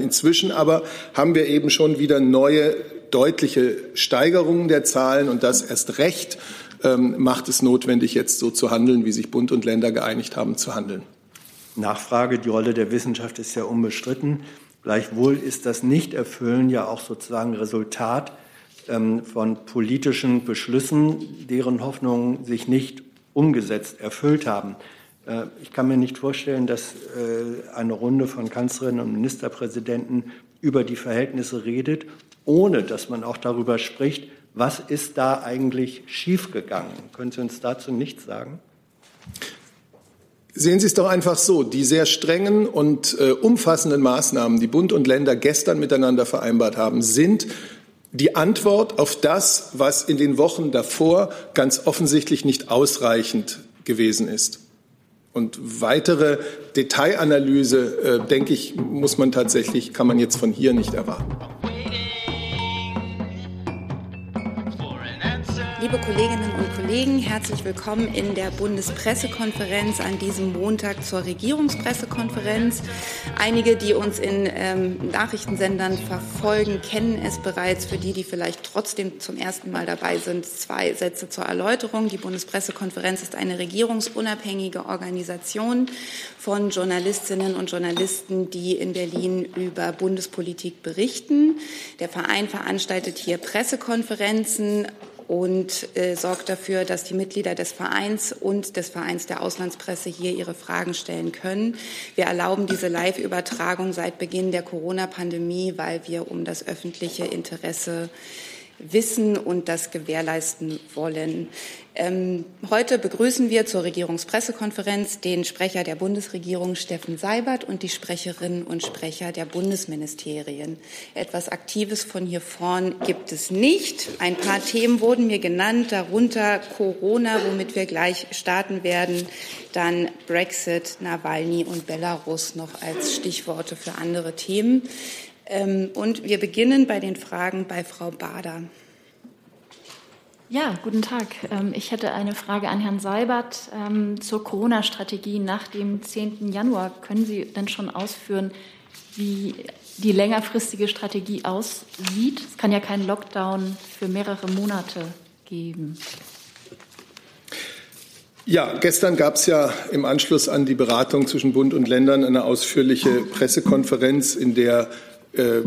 Inzwischen aber haben wir eben schon wieder neue deutliche Steigerungen der Zahlen und das erst recht ähm, macht es notwendig, jetzt so zu handeln, wie sich Bund und Länder geeinigt haben zu handeln. Nachfrage, die Rolle der Wissenschaft ist ja unbestritten. Gleichwohl ist das Nichterfüllen ja auch sozusagen Resultat ähm, von politischen Beschlüssen, deren Hoffnungen sich nicht umgesetzt, erfüllt haben. Äh, ich kann mir nicht vorstellen, dass äh, eine Runde von Kanzlerinnen und Ministerpräsidenten über die Verhältnisse redet, ohne dass man auch darüber spricht, was ist da eigentlich schiefgegangen. Können Sie uns dazu nichts sagen? Sehen Sie es doch einfach so. Die sehr strengen und äh, umfassenden Maßnahmen, die Bund und Länder gestern miteinander vereinbart haben, sind die Antwort auf das, was in den Wochen davor ganz offensichtlich nicht ausreichend gewesen ist. Und weitere Detailanalyse, äh, denke ich, muss man tatsächlich, kann man jetzt von hier nicht erwarten. Liebe Kolleginnen und Kollegen, herzlich willkommen in der Bundespressekonferenz an diesem Montag zur Regierungspressekonferenz. Einige, die uns in ähm, Nachrichtensendern verfolgen, kennen es bereits. Für die, die vielleicht trotzdem zum ersten Mal dabei sind, zwei Sätze zur Erläuterung. Die Bundespressekonferenz ist eine regierungsunabhängige Organisation von Journalistinnen und Journalisten, die in Berlin über Bundespolitik berichten. Der Verein veranstaltet hier Pressekonferenzen und äh, sorgt dafür, dass die Mitglieder des Vereins und des Vereins der Auslandspresse hier ihre Fragen stellen können. Wir erlauben diese Live-Übertragung seit Beginn der Corona-Pandemie, weil wir um das öffentliche Interesse wissen und das gewährleisten wollen. Ähm, heute begrüßen wir zur Regierungspressekonferenz den Sprecher der Bundesregierung Steffen Seibert und die Sprecherinnen und Sprecher der Bundesministerien. Etwas Aktives von hier vorn gibt es nicht. Ein paar Themen wurden mir genannt, darunter Corona, womit wir gleich starten werden, dann Brexit, Nawalny und Belarus noch als Stichworte für andere Themen. Ähm, und wir beginnen bei den Fragen bei Frau Bader. Ja, guten Tag. Ähm, ich hätte eine Frage an Herrn Seibert ähm, zur Corona-Strategie nach dem 10. Januar. Können Sie denn schon ausführen, wie die längerfristige Strategie aussieht? Es kann ja keinen Lockdown für mehrere Monate geben. Ja, gestern gab es ja im Anschluss an die Beratung zwischen Bund und Ländern eine ausführliche Pressekonferenz, in der äh,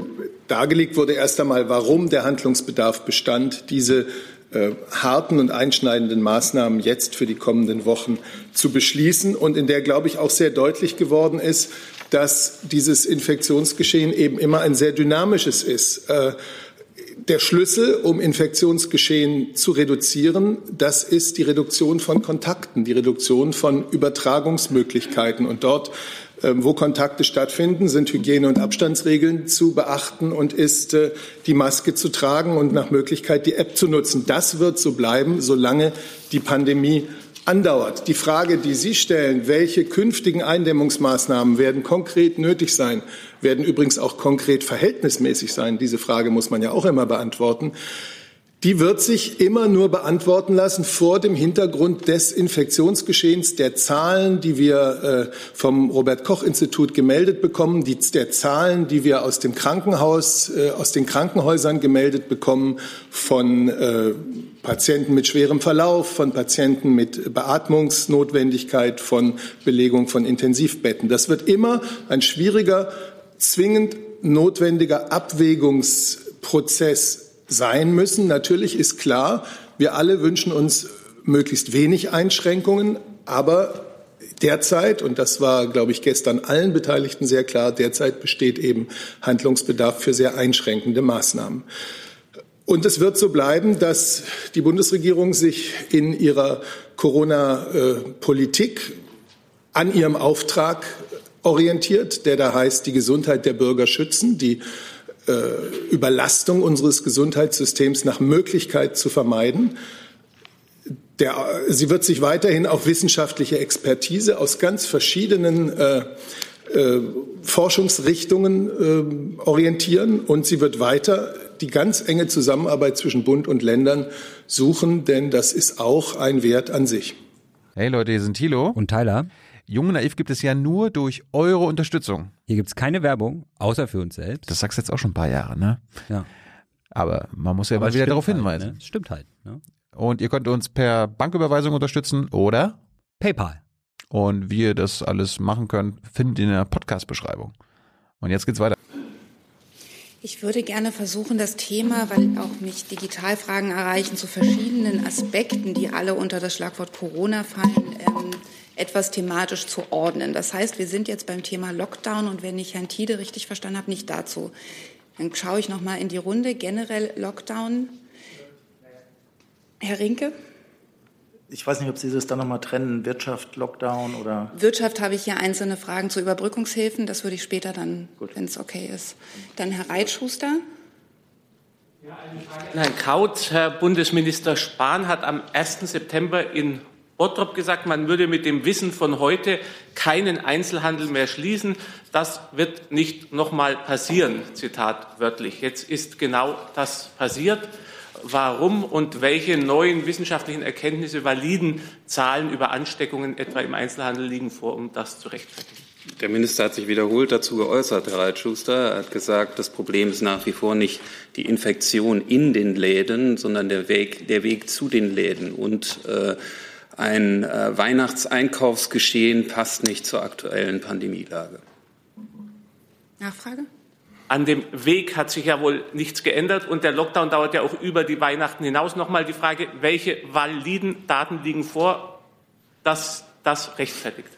dargelegt wurde erst einmal, warum der Handlungsbedarf bestand, diese äh, harten und einschneidenden Maßnahmen jetzt für die kommenden Wochen zu beschließen und in der, glaube ich, auch sehr deutlich geworden ist, dass dieses Infektionsgeschehen eben immer ein sehr dynamisches ist. Äh, der Schlüssel, um Infektionsgeschehen zu reduzieren, das ist die Reduktion von Kontakten, die Reduktion von Übertragungsmöglichkeiten. Und dort wo Kontakte stattfinden, sind Hygiene- und Abstandsregeln zu beachten und ist äh, die Maske zu tragen und nach Möglichkeit die App zu nutzen. Das wird so bleiben, solange die Pandemie andauert. Die Frage, die Sie stellen, welche künftigen Eindämmungsmaßnahmen werden konkret nötig sein, werden übrigens auch konkret verhältnismäßig sein. Diese Frage muss man ja auch immer beantworten die wird sich immer nur beantworten lassen vor dem Hintergrund des Infektionsgeschehens, der Zahlen, die wir äh, vom Robert Koch Institut gemeldet bekommen, der Zahlen, die wir aus dem Krankenhaus, äh, aus den Krankenhäusern gemeldet bekommen, von äh, Patienten mit schwerem Verlauf, von Patienten mit Beatmungsnotwendigkeit, von Belegung von Intensivbetten. Das wird immer ein schwieriger, zwingend notwendiger Abwägungsprozess sein müssen. Natürlich ist klar, wir alle wünschen uns möglichst wenig Einschränkungen, aber derzeit, und das war, glaube ich, gestern allen Beteiligten sehr klar, derzeit besteht eben Handlungsbedarf für sehr einschränkende Maßnahmen. Und es wird so bleiben, dass die Bundesregierung sich in ihrer Corona-Politik an ihrem Auftrag orientiert, der da heißt, die Gesundheit der Bürger schützen, die Überlastung unseres Gesundheitssystems nach Möglichkeit zu vermeiden. Der, sie wird sich weiterhin auf wissenschaftliche Expertise aus ganz verschiedenen äh, äh, Forschungsrichtungen äh, orientieren und sie wird weiter die ganz enge Zusammenarbeit zwischen Bund und Ländern suchen, denn das ist auch ein Wert an sich. Hey Leute, hier sind Thilo und Tyler. Jung Naiv gibt es ja nur durch eure Unterstützung. Hier gibt es keine Werbung, außer für uns selbst. Das sagst du jetzt auch schon ein paar Jahre, ne? Ja. Aber man muss ja Aber mal wieder darauf halt, hinweisen. Ne? Stimmt halt. Ne? Und ihr könnt uns per Banküberweisung unterstützen oder PayPal. und wie ihr das alles machen könnt, findet ihr in der Podcast-Beschreibung. Und jetzt geht's weiter. Ich würde gerne versuchen, das Thema, weil auch mich Digitalfragen erreichen, zu verschiedenen Aspekten, die alle unter das Schlagwort Corona fallen, ähm, etwas thematisch zu ordnen. Das heißt, wir sind jetzt beim Thema Lockdown und wenn ich Herrn Tiede richtig verstanden habe, nicht dazu. Dann schaue ich noch mal in die Runde. Generell Lockdown. Herr Rinke? Ich weiß nicht, ob Sie das dann nochmal trennen, Wirtschaft, Lockdown oder. Wirtschaft habe ich hier einzelne Fragen zu Überbrückungshilfen. Das würde ich später dann, wenn es okay ist. Dann Herr Reitschuster. Herrn Kraut, Herr Bundesminister Spahn hat am 1. September in Bottrop gesagt, man würde mit dem Wissen von heute keinen Einzelhandel mehr schließen. Das wird nicht nochmal passieren, Zitat wörtlich. Jetzt ist genau das passiert. Warum und welche neuen wissenschaftlichen Erkenntnisse, validen Zahlen über Ansteckungen etwa im Einzelhandel liegen vor, um das zu rechtfertigen? Der Minister hat sich wiederholt dazu geäußert, Herr Reitschuster. Er hat gesagt, das Problem ist nach wie vor nicht die Infektion in den Läden, sondern der Weg, der Weg zu den Läden. Und äh, ein äh, Weihnachtseinkaufsgeschehen passt nicht zur aktuellen Pandemielage. Nachfrage? An dem Weg hat sich ja wohl nichts geändert und der Lockdown dauert ja auch über die Weihnachten hinaus. Nochmal die Frage, welche validen Daten liegen vor, dass das rechtfertigt?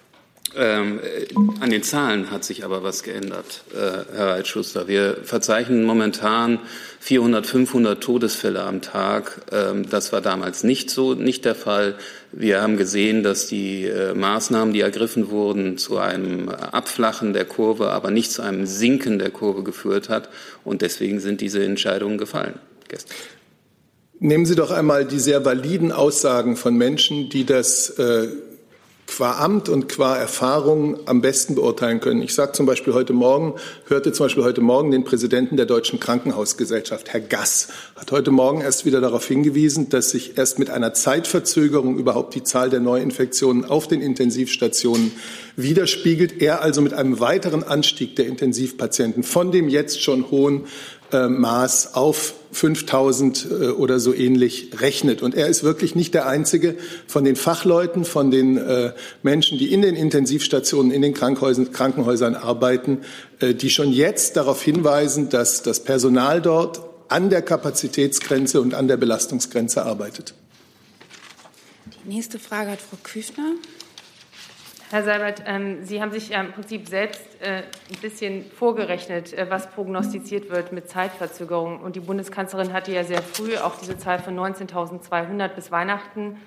Ähm, äh, an den Zahlen hat sich aber was geändert, äh, Herr Reitschuster. Wir verzeichnen momentan 400, 500 Todesfälle am Tag. Ähm, das war damals nicht so, nicht der Fall. Wir haben gesehen, dass die äh, Maßnahmen, die ergriffen wurden, zu einem Abflachen der Kurve, aber nicht zu einem Sinken der Kurve geführt hat. Und deswegen sind diese Entscheidungen gefallen gestern. Nehmen Sie doch einmal die sehr validen Aussagen von Menschen, die das äh, qua Amt und qua Erfahrung am besten beurteilen können. Ich sage zum Beispiel heute Morgen, hörte zum Beispiel heute Morgen den Präsidenten der Deutschen Krankenhausgesellschaft, Herr Gass, hat heute Morgen erst wieder darauf hingewiesen, dass sich erst mit einer Zeitverzögerung überhaupt die Zahl der Neuinfektionen auf den Intensivstationen widerspiegelt. Er also mit einem weiteren Anstieg der Intensivpatienten von dem jetzt schon hohen äh, Maß auf 5000 äh, oder so ähnlich rechnet. Und er ist wirklich nicht der Einzige von den Fachleuten, von den äh, Menschen, die in den Intensivstationen, in den Krankenhäusern, arbeiten, äh, die schon jetzt darauf hinweisen, dass das Personal dort an der Kapazitätsgrenze und an der Belastungsgrenze arbeitet. Die nächste Frage hat Frau Küchner. Herr Seibert, ähm, Sie haben sich ja im Prinzip selbst äh, ein bisschen vorgerechnet, äh, was prognostiziert wird mit Zeitverzögerung. Und die Bundeskanzlerin hatte ja sehr früh auch diese Zahl von 19.200 bis Weihnachten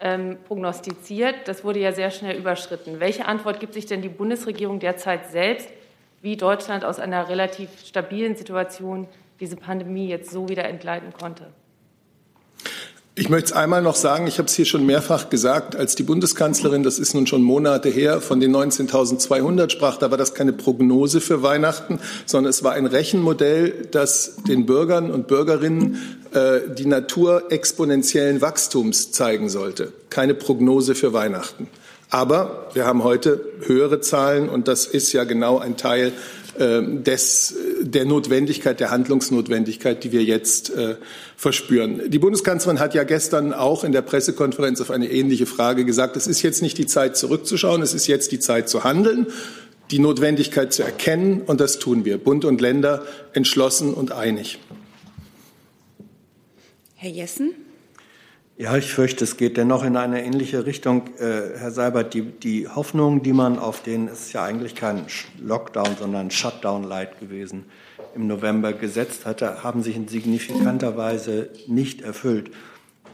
ähm, prognostiziert. Das wurde ja sehr schnell überschritten. Welche Antwort gibt sich denn die Bundesregierung derzeit selbst, wie Deutschland aus einer relativ stabilen Situation diese Pandemie jetzt so wieder entgleiten konnte? Ich möchte es einmal noch sagen, ich habe es hier schon mehrfach gesagt, als die Bundeskanzlerin, das ist nun schon Monate her, von den 19.200 sprach, da war das keine Prognose für Weihnachten, sondern es war ein Rechenmodell, das den Bürgern und Bürgerinnen äh, die Natur exponentiellen Wachstums zeigen sollte. Keine Prognose für Weihnachten. Aber wir haben heute höhere Zahlen und das ist ja genau ein Teil des, der Notwendigkeit, der Handlungsnotwendigkeit, die wir jetzt äh, verspüren. Die Bundeskanzlerin hat ja gestern auch in der Pressekonferenz auf eine ähnliche Frage gesagt, es ist jetzt nicht die Zeit zurückzuschauen, es ist jetzt die Zeit zu handeln, die Notwendigkeit zu erkennen und das tun wir, Bund und Länder entschlossen und einig. Herr Jessen? Ja, ich fürchte, es geht dennoch in eine ähnliche Richtung. Äh, Herr Seibert, die, die Hoffnung, die man auf den, es ist ja eigentlich kein Lockdown, sondern Shutdown-Light gewesen, im November gesetzt hatte, haben sich in signifikanter Weise nicht erfüllt.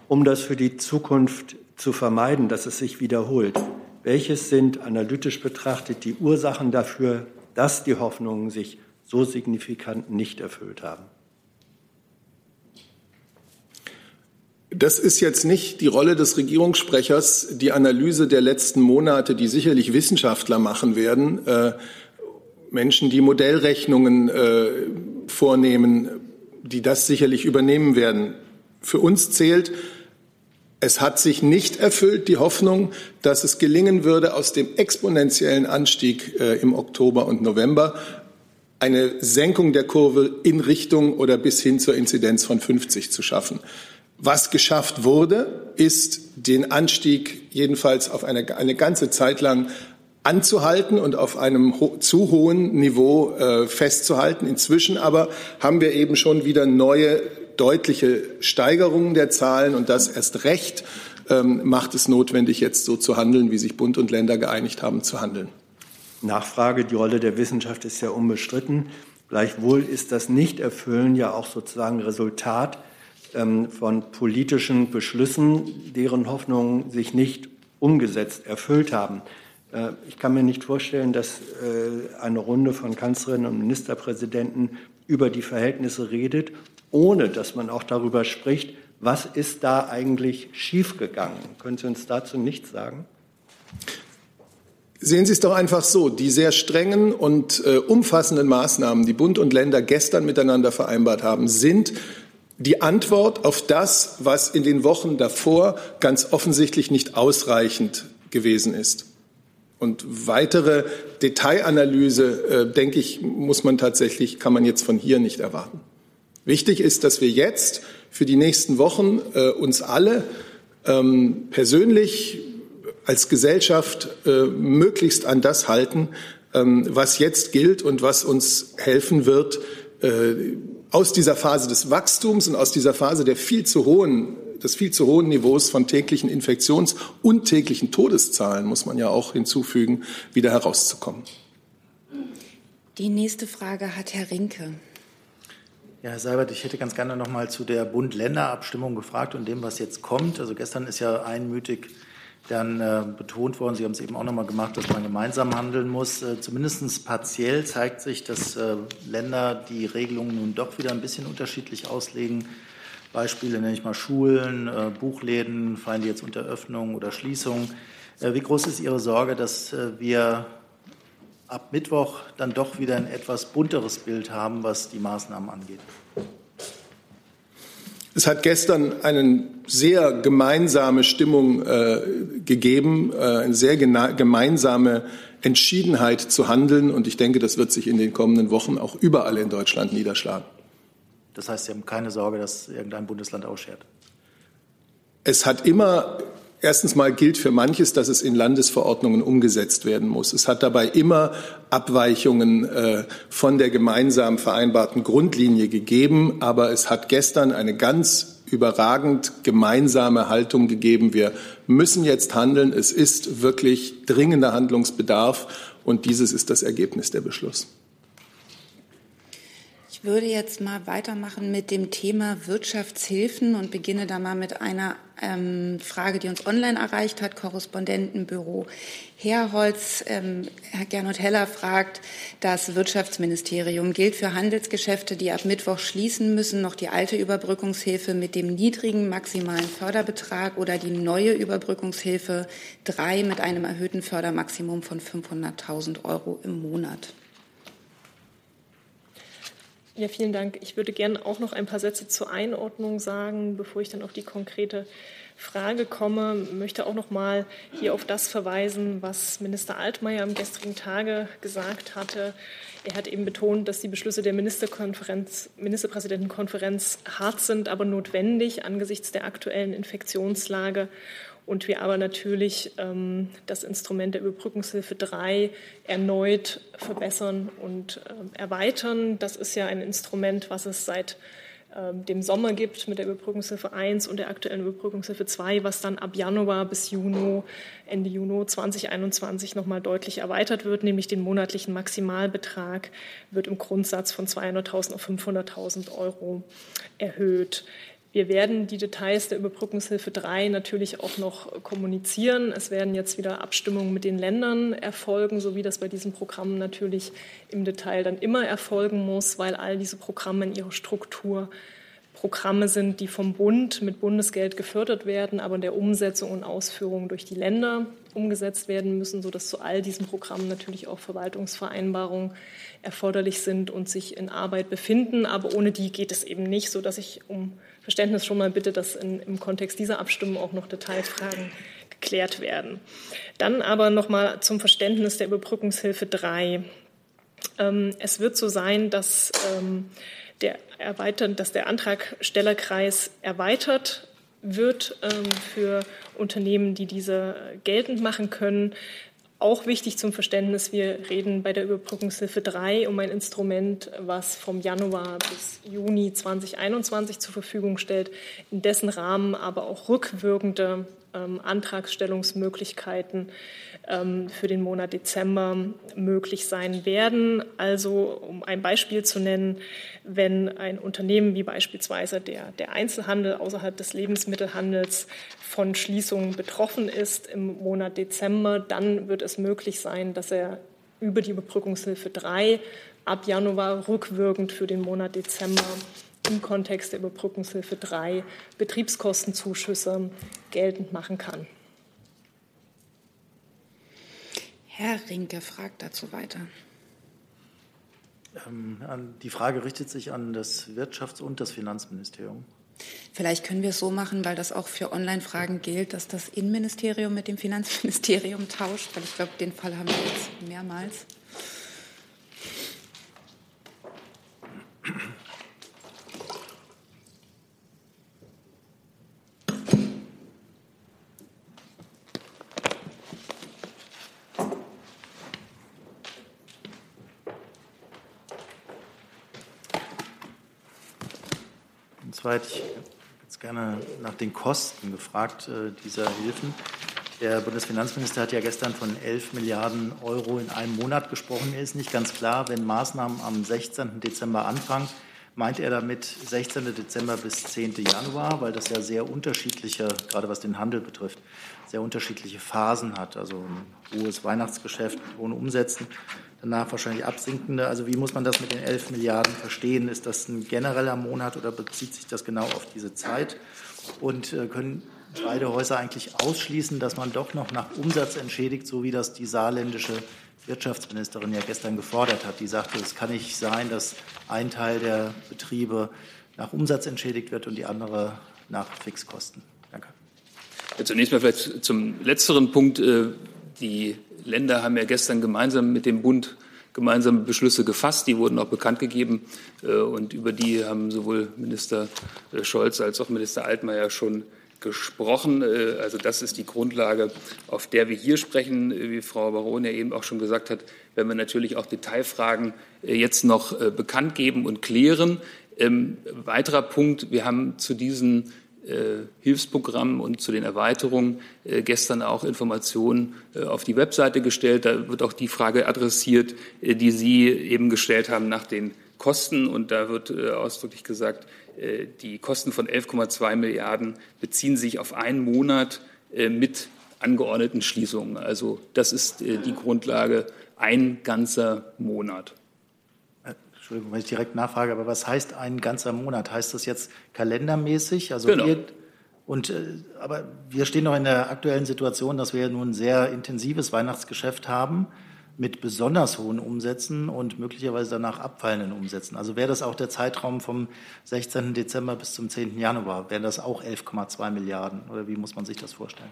Um das für die Zukunft zu vermeiden, dass es sich wiederholt, welches sind analytisch betrachtet die Ursachen dafür, dass die Hoffnungen sich so signifikant nicht erfüllt haben? Das ist jetzt nicht die Rolle des Regierungssprechers, die Analyse der letzten Monate, die sicherlich Wissenschaftler machen werden, äh, Menschen, die Modellrechnungen äh, vornehmen, die das sicherlich übernehmen werden. Für uns zählt Es hat sich nicht erfüllt, die Hoffnung, dass es gelingen würde, aus dem exponentiellen Anstieg äh, im Oktober und November eine Senkung der Kurve in Richtung oder bis hin zur Inzidenz von 50 zu schaffen. Was geschafft wurde, ist den Anstieg jedenfalls auf eine, eine ganze Zeit lang anzuhalten und auf einem ho zu hohen Niveau äh, festzuhalten. Inzwischen aber haben wir eben schon wieder neue deutliche Steigerungen der Zahlen und das erst recht ähm, macht es notwendig, jetzt so zu handeln, wie sich Bund und Länder geeinigt haben zu handeln. Nachfrage, die Rolle der Wissenschaft ist ja unbestritten. Gleichwohl ist das Nichterfüllen ja auch sozusagen Resultat von politischen Beschlüssen, deren Hoffnungen sich nicht umgesetzt, erfüllt haben. Äh, ich kann mir nicht vorstellen, dass äh, eine Runde von Kanzlerinnen und Ministerpräsidenten über die Verhältnisse redet, ohne dass man auch darüber spricht, was ist da eigentlich schiefgegangen. Können Sie uns dazu nichts sagen? Sehen Sie es doch einfach so. Die sehr strengen und äh, umfassenden Maßnahmen, die Bund und Länder gestern miteinander vereinbart haben, sind die Antwort auf das, was in den Wochen davor ganz offensichtlich nicht ausreichend gewesen ist. Und weitere Detailanalyse, äh, denke ich, muss man tatsächlich, kann man jetzt von hier nicht erwarten. Wichtig ist, dass wir jetzt für die nächsten Wochen äh, uns alle ähm, persönlich als Gesellschaft äh, möglichst an das halten, ähm, was jetzt gilt und was uns helfen wird, äh, aus dieser Phase des Wachstums und aus dieser Phase der viel zu hohen des viel zu hohen Niveaus von täglichen Infektions- und täglichen Todeszahlen, muss man ja auch hinzufügen, wieder herauszukommen. Die nächste Frage hat Herr Rinke. Ja, Herr Seibert, ich hätte ganz gerne noch mal zu der Bund-Länder-Abstimmung gefragt und dem, was jetzt kommt. Also gestern ist ja einmütig dann äh, betont worden, Sie haben es eben auch noch mal gemacht, dass man gemeinsam handeln muss. Äh, Zumindest partiell zeigt sich, dass äh, Länder die Regelungen nun doch wieder ein bisschen unterschiedlich auslegen. Beispiele nenne ich mal Schulen, äh, Buchläden, fallen die jetzt unter Öffnung oder Schließung. Äh, wie groß ist Ihre Sorge, dass äh, wir ab Mittwoch dann doch wieder ein etwas bunteres Bild haben, was die Maßnahmen angeht? Es hat gestern eine sehr gemeinsame Stimmung äh, gegeben, äh, eine sehr gemeinsame Entschiedenheit zu handeln. Und ich denke, das wird sich in den kommenden Wochen auch überall in Deutschland niederschlagen. Das heißt, Sie haben keine Sorge, dass irgendein Bundesland ausschert? Es hat immer Erstens mal gilt für manches, dass es in Landesverordnungen umgesetzt werden muss. Es hat dabei immer Abweichungen äh, von der gemeinsam vereinbarten Grundlinie gegeben, aber es hat gestern eine ganz überragend gemeinsame Haltung gegeben. Wir müssen jetzt handeln. Es ist wirklich dringender Handlungsbedarf und dieses ist das Ergebnis der Beschluss. Ich würde jetzt mal weitermachen mit dem Thema Wirtschaftshilfen und beginne da mal mit einer ähm, Frage, die uns online erreicht hat, Korrespondentenbüro Herholz. Ähm, Herr Gernot Heller fragt, das Wirtschaftsministerium gilt für Handelsgeschäfte, die ab Mittwoch schließen müssen, noch die alte Überbrückungshilfe mit dem niedrigen maximalen Förderbetrag oder die neue Überbrückungshilfe 3 mit einem erhöhten Fördermaximum von 500.000 Euro im Monat. Ja, vielen Dank. Ich würde gerne auch noch ein paar Sätze zur Einordnung sagen, bevor ich dann auf die konkrete Frage komme. Möchte auch noch mal hier auf das verweisen, was Minister Altmaier am gestrigen Tage gesagt hatte. Er hat eben betont, dass die Beschlüsse der Ministerkonferenz, Ministerpräsidentenkonferenz hart sind, aber notwendig angesichts der aktuellen Infektionslage und wir aber natürlich ähm, das Instrument der Überbrückungshilfe 3 erneut verbessern und äh, erweitern. Das ist ja ein Instrument, was es seit dem Sommer gibt mit der Überbrückungshilfe 1 und der aktuellen Überbrückungshilfe 2, was dann ab Januar bis Juni, Ende Juni 2021 nochmal deutlich erweitert wird, nämlich den monatlichen Maximalbetrag wird im Grundsatz von 200.000 auf 500.000 Euro erhöht. Wir werden die Details der Überbrückungshilfe 3 natürlich auch noch kommunizieren. Es werden jetzt wieder Abstimmungen mit den Ländern erfolgen, so wie das bei diesem Programm natürlich im Detail dann immer erfolgen muss, weil all diese Programme in ihrer Struktur Programme sind, die vom Bund mit Bundesgeld gefördert werden, aber in der Umsetzung und Ausführung durch die Länder umgesetzt werden müssen, sodass zu all diesen Programmen natürlich auch Verwaltungsvereinbarungen erforderlich sind und sich in Arbeit befinden. Aber ohne die geht es eben nicht, sodass ich um Verständnis schon mal bitte, dass in, im Kontext dieser Abstimmung auch noch Detailfragen geklärt werden. Dann aber noch mal zum Verständnis der Überbrückungshilfe 3. Ähm, es wird so sein, dass ähm, der erweitert, dass der Antragstellerkreis erweitert wird ähm, für Unternehmen, die diese geltend machen können. Auch wichtig zum Verständnis, wir reden bei der Überbrückungshilfe 3 um ein Instrument, was vom Januar bis Juni 2021 zur Verfügung stellt, in dessen Rahmen aber auch rückwirkende ähm, Antragstellungsmöglichkeiten ähm, für den Monat Dezember möglich sein werden. Also, um ein Beispiel zu nennen, wenn ein Unternehmen wie beispielsweise der, der Einzelhandel außerhalb des Lebensmittelhandels von Schließungen betroffen ist im Monat Dezember, dann wird es möglich sein, dass er über die Überbrückungshilfe 3 ab Januar rückwirkend für den Monat Dezember im Kontext der Überbrückungshilfe 3 Betriebskostenzuschüsse geltend machen kann. Herr Rinke fragt dazu weiter. Ähm, die Frage richtet sich an das Wirtschafts- und das Finanzministerium. Vielleicht können wir es so machen, weil das auch für Online-Fragen gilt, dass das Innenministerium mit dem Finanzministerium tauscht, weil ich glaube, den Fall haben wir jetzt mehrmals. Hätte ich jetzt gerne nach den Kosten gefragt äh, dieser Hilfen. Der Bundesfinanzminister hat ja gestern von 11 Milliarden Euro in einem Monat gesprochen. Mir ist nicht ganz klar, wenn Maßnahmen am 16. Dezember anfangen, meint er damit 16. Dezember bis 10. Januar, weil das ja sehr unterschiedliche, gerade was den Handel betrifft, sehr unterschiedliche Phasen hat. Also ein hohes Weihnachtsgeschäft hohen Umsätzen danach wahrscheinlich absinkende. Also wie muss man das mit den 11 Milliarden verstehen? Ist das ein genereller Monat oder bezieht sich das genau auf diese Zeit? Und äh, können beide Häuser eigentlich ausschließen, dass man doch noch nach Umsatz entschädigt, so wie das die saarländische Wirtschaftsministerin ja gestern gefordert hat. Die sagte, es kann nicht sein, dass ein Teil der Betriebe nach Umsatz entschädigt wird und die andere nach Fixkosten. Danke. Ja, zunächst mal vielleicht zum letzteren Punkt. Äh, die Länder haben ja gestern gemeinsam mit dem Bund gemeinsame Beschlüsse gefasst. Die wurden auch bekannt gegeben. Äh, und über die haben sowohl Minister äh, Scholz als auch Minister Altmaier schon gesprochen. Äh, also das ist die Grundlage, auf der wir hier sprechen. Wie Frau Baron ja eben auch schon gesagt hat, werden wir natürlich auch Detailfragen jetzt noch bekannt geben und klären. Ähm, weiterer Punkt, wir haben zu diesen äh, Hilfsprogramm und zu den Erweiterungen äh, gestern auch Informationen äh, auf die Webseite gestellt. Da wird auch die Frage adressiert, die Sie eben gestellt haben nach den Kosten. Und da wird ausdrücklich gesagt, die Kosten von 11,2 Milliarden beziehen sich auf einen Monat mit angeordneten Schließungen. Also das ist die Grundlage, ein ganzer Monat. Entschuldigung, wenn ich direkt nachfrage, aber was heißt ein ganzer Monat? Heißt das jetzt kalendermäßig? Also genau. Wir, und, äh, aber wir stehen noch in der aktuellen Situation, dass wir nun ein sehr intensives Weihnachtsgeschäft haben mit besonders hohen Umsätzen und möglicherweise danach abfallenden Umsätzen. Also wäre das auch der Zeitraum vom 16. Dezember bis zum 10. Januar? Wären das auch 11,2 Milliarden? Oder wie muss man sich das vorstellen?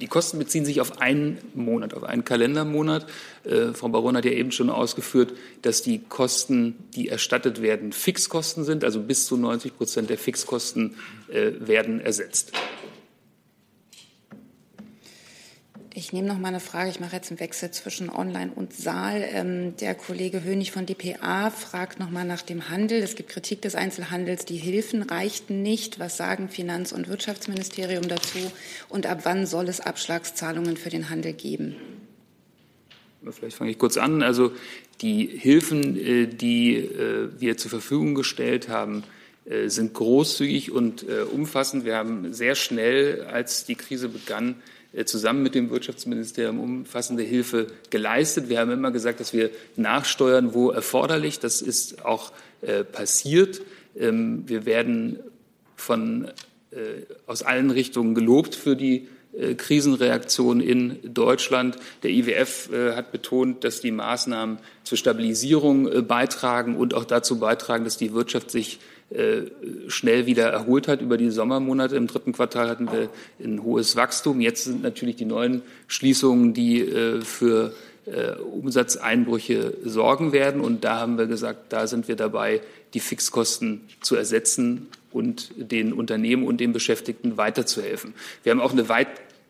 Die Kosten beziehen sich auf einen Monat, auf einen Kalendermonat. Äh, Frau Baron hat ja eben schon ausgeführt, dass die Kosten, die erstattet werden, Fixkosten sind. Also bis zu 90 Prozent der Fixkosten äh, werden ersetzt. Ich nehme noch mal eine Frage. Ich mache jetzt einen Wechsel zwischen Online und Saal. Ähm, der Kollege Hönig von dpa fragt noch mal nach dem Handel. Es gibt Kritik des Einzelhandels. Die Hilfen reichten nicht. Was sagen Finanz- und Wirtschaftsministerium dazu? Und ab wann soll es Abschlagszahlungen für den Handel geben? Vielleicht fange ich kurz an. Also die Hilfen, äh, die äh, wir zur Verfügung gestellt haben, äh, sind großzügig und umfassend. Wir haben sehr schnell, als die Krise begann, zusammen mit dem Wirtschaftsministerium umfassende Hilfe geleistet. Wir haben immer gesagt, dass wir nachsteuern, wo erforderlich. Das ist auch äh, passiert. Ähm, wir werden von, äh, aus allen Richtungen gelobt für die äh, Krisenreaktion in Deutschland. Der IWF äh, hat betont, dass die Maßnahmen zur Stabilisierung äh, beitragen und auch dazu beitragen, dass die Wirtschaft sich schnell wieder erholt hat über die Sommermonate. Im dritten Quartal hatten wir ein hohes Wachstum. Jetzt sind natürlich die neuen Schließungen, die für Umsatzeinbrüche sorgen werden. Und da haben wir gesagt, da sind wir dabei, die Fixkosten zu ersetzen und den Unternehmen und den Beschäftigten weiterzuhelfen. Wir haben auch eine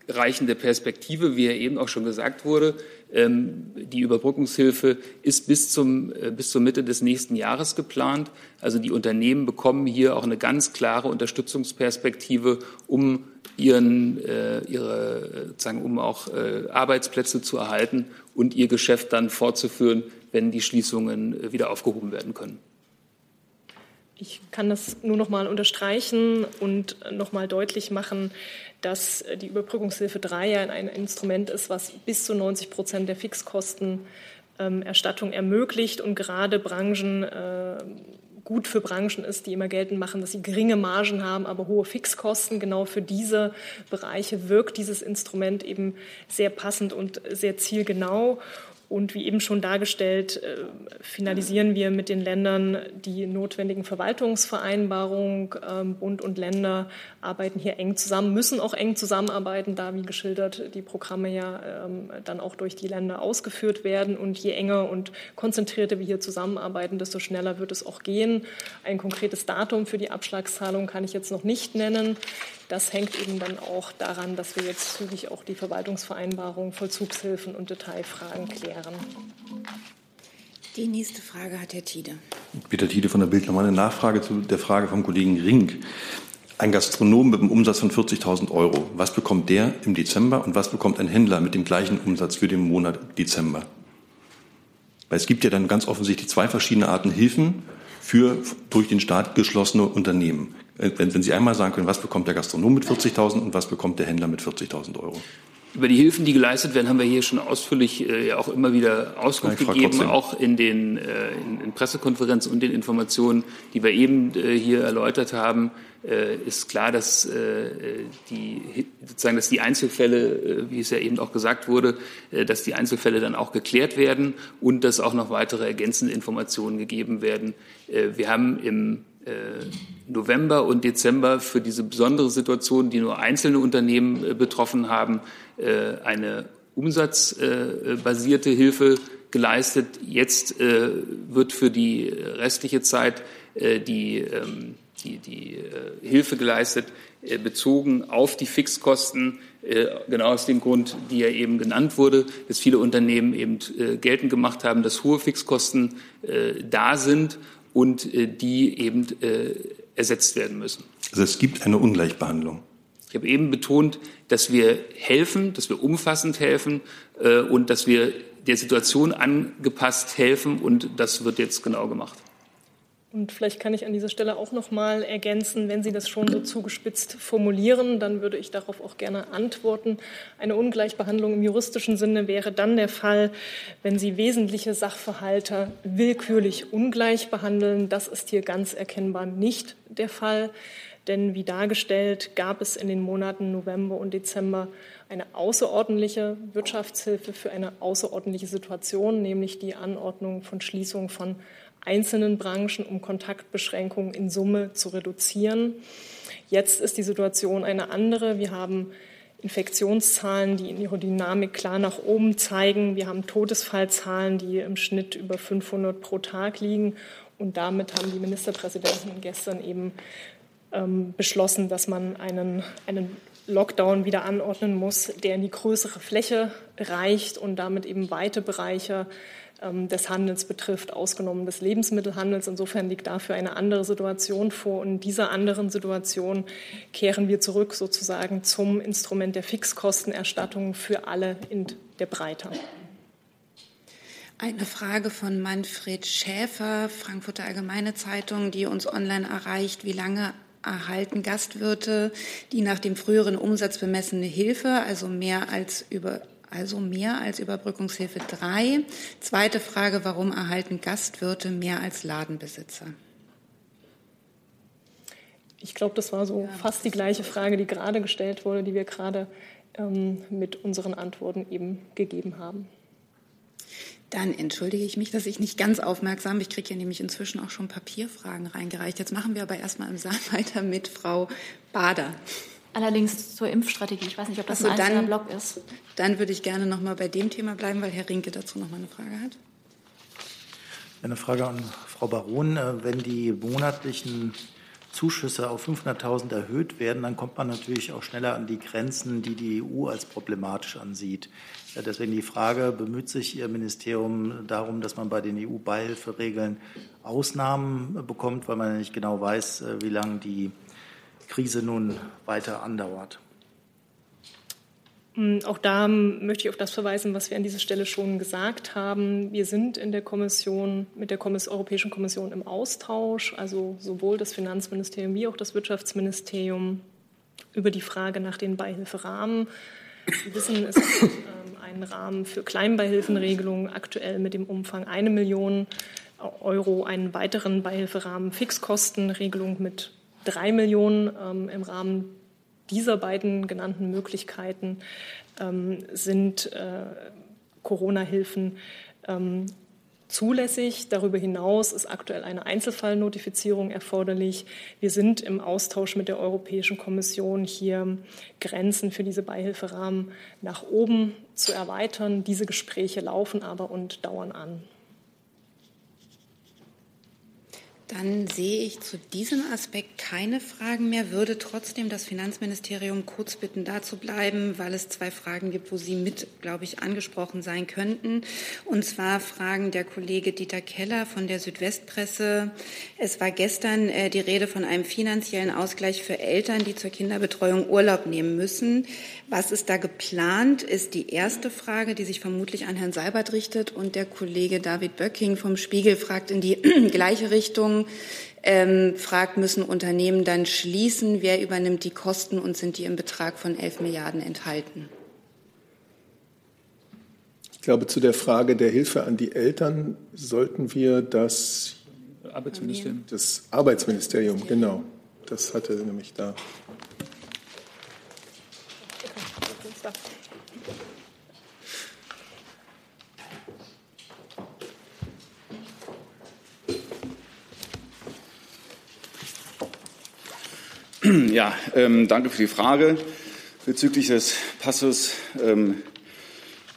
weitreichende Perspektive, wie ja eben auch schon gesagt wurde. Ähm, die Überbrückungshilfe ist bis, zum, äh, bis zur Mitte des nächsten Jahres geplant. Also die Unternehmen bekommen hier auch eine ganz klare Unterstützungsperspektive, um ihren, äh, ihre, sozusagen, um auch äh, Arbeitsplätze zu erhalten und ihr Geschäft dann fortzuführen, wenn die Schließungen wieder aufgehoben werden können. Ich kann das nur noch mal unterstreichen und noch mal deutlich machen, dass die Überbrückungshilfe 3 ja ein Instrument ist, was bis zu 90 Prozent der Fixkostenerstattung ermöglicht und gerade Branchen äh, gut für Branchen ist, die immer geltend machen, dass sie geringe Margen haben, aber hohe Fixkosten. Genau für diese Bereiche wirkt dieses Instrument eben sehr passend und sehr zielgenau. Und wie eben schon dargestellt, äh, finalisieren wir mit den Ländern die notwendigen Verwaltungsvereinbarungen. Ähm, Bund und Länder arbeiten hier eng zusammen, müssen auch eng zusammenarbeiten, da, wie geschildert, die Programme ja ähm, dann auch durch die Länder ausgeführt werden. Und je enger und konzentrierter wir hier zusammenarbeiten, desto schneller wird es auch gehen. Ein konkretes Datum für die Abschlagszahlung kann ich jetzt noch nicht nennen. Das hängt eben dann auch daran, dass wir jetzt zügig auch die Verwaltungsvereinbarung, Vollzugshilfen und Detailfragen klären. Die nächste Frage hat Herr Tiede. Peter Tiede von der Bild. Nochmal eine Nachfrage zu der Frage vom Kollegen Rink. Ein Gastronom mit einem Umsatz von 40.000 Euro, was bekommt der im Dezember und was bekommt ein Händler mit dem gleichen Umsatz für den Monat Dezember? Weil es gibt ja dann ganz offensichtlich zwei verschiedene Arten Hilfen für durch den Staat geschlossene Unternehmen. Äh, wenn, wenn Sie einmal sagen können, was bekommt der Gastronom mit 40.000 und was bekommt der Händler mit 40.000 Euro? Über die Hilfen, die geleistet werden, haben wir hier schon ausführlich äh, auch immer wieder Auskunft gegeben, trotzdem. auch in den äh, in, in Pressekonferenzen und den Informationen, die wir eben äh, hier erläutert haben. Äh, ist klar, dass äh, die sozusagen, dass die Einzelfälle, äh, wie es ja eben auch gesagt wurde, äh, dass die Einzelfälle dann auch geklärt werden und dass auch noch weitere ergänzende Informationen gegeben werden. Äh, wir haben im November und Dezember für diese besondere Situation, die nur einzelne Unternehmen äh, betroffen haben, äh, eine umsatzbasierte Hilfe geleistet. Jetzt wird für die restliche Zeit die, ähm, die, die Hilfe geleistet, bezogen auf die Fixkosten, genau aus dem Grund, die ja eben genannt wurde, dass viele Unternehmen eben geltend gemacht haben, dass hohe Fixkosten da sind und äh, die eben äh, ersetzt werden müssen. Also es gibt eine Ungleichbehandlung. Ich habe eben betont, dass wir helfen, dass wir umfassend helfen äh, und dass wir der Situation angepasst helfen und das wird jetzt genau gemacht. Und vielleicht kann ich an dieser Stelle auch noch mal ergänzen, wenn Sie das schon so zugespitzt formulieren, dann würde ich darauf auch gerne antworten. Eine Ungleichbehandlung im juristischen Sinne wäre dann der Fall, wenn Sie wesentliche Sachverhalte willkürlich ungleich behandeln. Das ist hier ganz erkennbar nicht der Fall. Denn wie dargestellt, gab es in den Monaten November und Dezember eine außerordentliche Wirtschaftshilfe für eine außerordentliche Situation, nämlich die Anordnung von Schließung von einzelnen Branchen, um Kontaktbeschränkungen in Summe zu reduzieren. Jetzt ist die Situation eine andere. Wir haben Infektionszahlen, die in ihrer Dynamik klar nach oben zeigen. Wir haben Todesfallzahlen, die im Schnitt über 500 pro Tag liegen. Und damit haben die Ministerpräsidenten gestern eben ähm, beschlossen, dass man einen, einen Lockdown wieder anordnen muss, der in die größere Fläche reicht und damit eben weite Bereiche des Handels betrifft, ausgenommen des Lebensmittelhandels. Insofern liegt dafür eine andere Situation vor. Und in dieser anderen Situation kehren wir zurück sozusagen zum Instrument der Fixkostenerstattung für alle in der Breite. Eine Frage von Manfred Schäfer, Frankfurter Allgemeine Zeitung, die uns online erreicht. Wie lange erhalten Gastwirte die nach dem früheren Umsatz bemessene Hilfe, also mehr als über also mehr als Überbrückungshilfe 3. Zweite Frage, warum erhalten Gastwirte mehr als Ladenbesitzer? Ich glaube, das war so ja. fast die gleiche Frage, die gerade gestellt wurde, die wir gerade ähm, mit unseren Antworten eben gegeben haben. Dann entschuldige ich mich, dass ich nicht ganz aufmerksam bin. Ich kriege ja nämlich inzwischen auch schon Papierfragen reingereicht. Jetzt machen wir aber erstmal im Saal weiter mit Frau Bader. Allerdings zur Impfstrategie. Ich weiß nicht, ob das also ein einzelner Block ist. Dann würde ich gerne noch mal bei dem Thema bleiben, weil Herr Rinke dazu noch mal eine Frage hat. Eine Frage an Frau Baron. Äh, wenn die monatlichen Zuschüsse auf 500.000 erhöht werden, dann kommt man natürlich auch schneller an die Grenzen, die die EU als problematisch ansieht. Deswegen die Frage, bemüht sich Ihr Ministerium darum, dass man bei den EU-Beihilferegeln Ausnahmen bekommt, weil man nicht genau weiß, äh, wie lange die Krise nun weiter andauert? Hm, auch da möchte ich auf das verweisen, was wir an dieser Stelle schon gesagt haben. Wir sind in der Kommission mit der Europäischen Kommission im Austausch, also sowohl das Finanzministerium wie auch das Wirtschaftsministerium über die Frage nach den Beihilferahmen. Sie wissen, es gibt ähm, einen Rahmen für Kleinbeihilfenregelungen aktuell mit dem Umfang eine Million Euro, einen weiteren Beihilferahmen Fixkostenregelung mit drei Millionen ähm, im Rahmen dieser beiden genannten Möglichkeiten ähm, sind äh, Corona-Hilfen ähm, zulässig. Darüber hinaus ist aktuell eine Einzelfallnotifizierung erforderlich. Wir sind im Austausch mit der Europäischen Kommission, hier Grenzen für diese Beihilferahmen nach oben zu erweitern. Diese Gespräche laufen aber und dauern an. Dann sehe ich zu diesem Aspekt keine Fragen mehr, würde trotzdem das Finanzministerium kurz bitten, da zu bleiben, weil es zwei Fragen gibt, wo Sie mit, glaube ich, angesprochen sein könnten. Und zwar Fragen der Kollege Dieter Keller von der Südwestpresse. Es war gestern äh, die Rede von einem finanziellen Ausgleich für Eltern, die zur Kinderbetreuung Urlaub nehmen müssen. Was ist da geplant, ist die erste Frage, die sich vermutlich an Herrn Seibert richtet. Und der Kollege David Böcking vom Spiegel fragt in die gleiche Richtung ähm, fragt, müssen Unternehmen dann schließen, wer übernimmt die Kosten und sind die im Betrag von 11 Milliarden enthalten? Ich glaube, zu der Frage der Hilfe an die Eltern sollten wir das Arbeitsministerium. Das Arbeitsministerium, genau. Das hatte nämlich da. Ja, ähm, danke für die Frage bezüglich des Passus, ähm,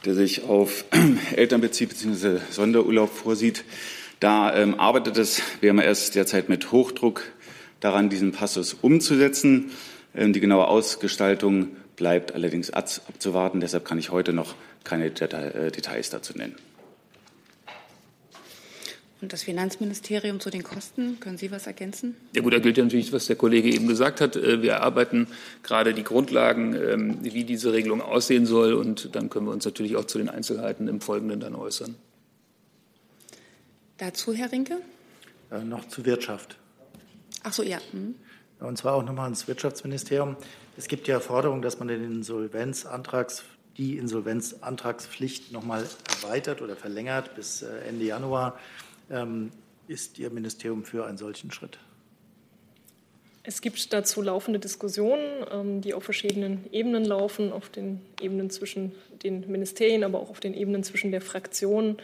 der sich auf Eltern bezieht bzw. Sonderurlaub vorsieht. Da ähm, arbeitet das BMS derzeit mit Hochdruck daran, diesen Passus umzusetzen. Ähm, die genaue Ausgestaltung bleibt allerdings abzuwarten. Deshalb kann ich heute noch keine äh, Details dazu nennen. Und das Finanzministerium zu den Kosten, können Sie was ergänzen? Ja gut, da gilt ja natürlich, was der Kollege eben gesagt hat. Äh, wir erarbeiten gerade die Grundlagen, ähm, wie diese Regelung aussehen soll. Und dann können wir uns natürlich auch zu den Einzelheiten im Folgenden dann äußern. Dazu, Herr Rinke? Äh, noch zur Wirtschaft. Ach so, ja. Hm. Und zwar auch nochmal ans Wirtschaftsministerium. Es gibt ja Forderungen, dass man den Insolvenzantrags, die Insolvenzantragspflicht nochmal erweitert oder verlängert bis äh, Ende Januar. Ähm, ist Ihr Ministerium für einen solchen Schritt? Es gibt dazu laufende Diskussionen, ähm, die auf verschiedenen Ebenen laufen, auf den Ebenen zwischen den Ministerien, aber auch auf den Ebenen zwischen der Fraktionen.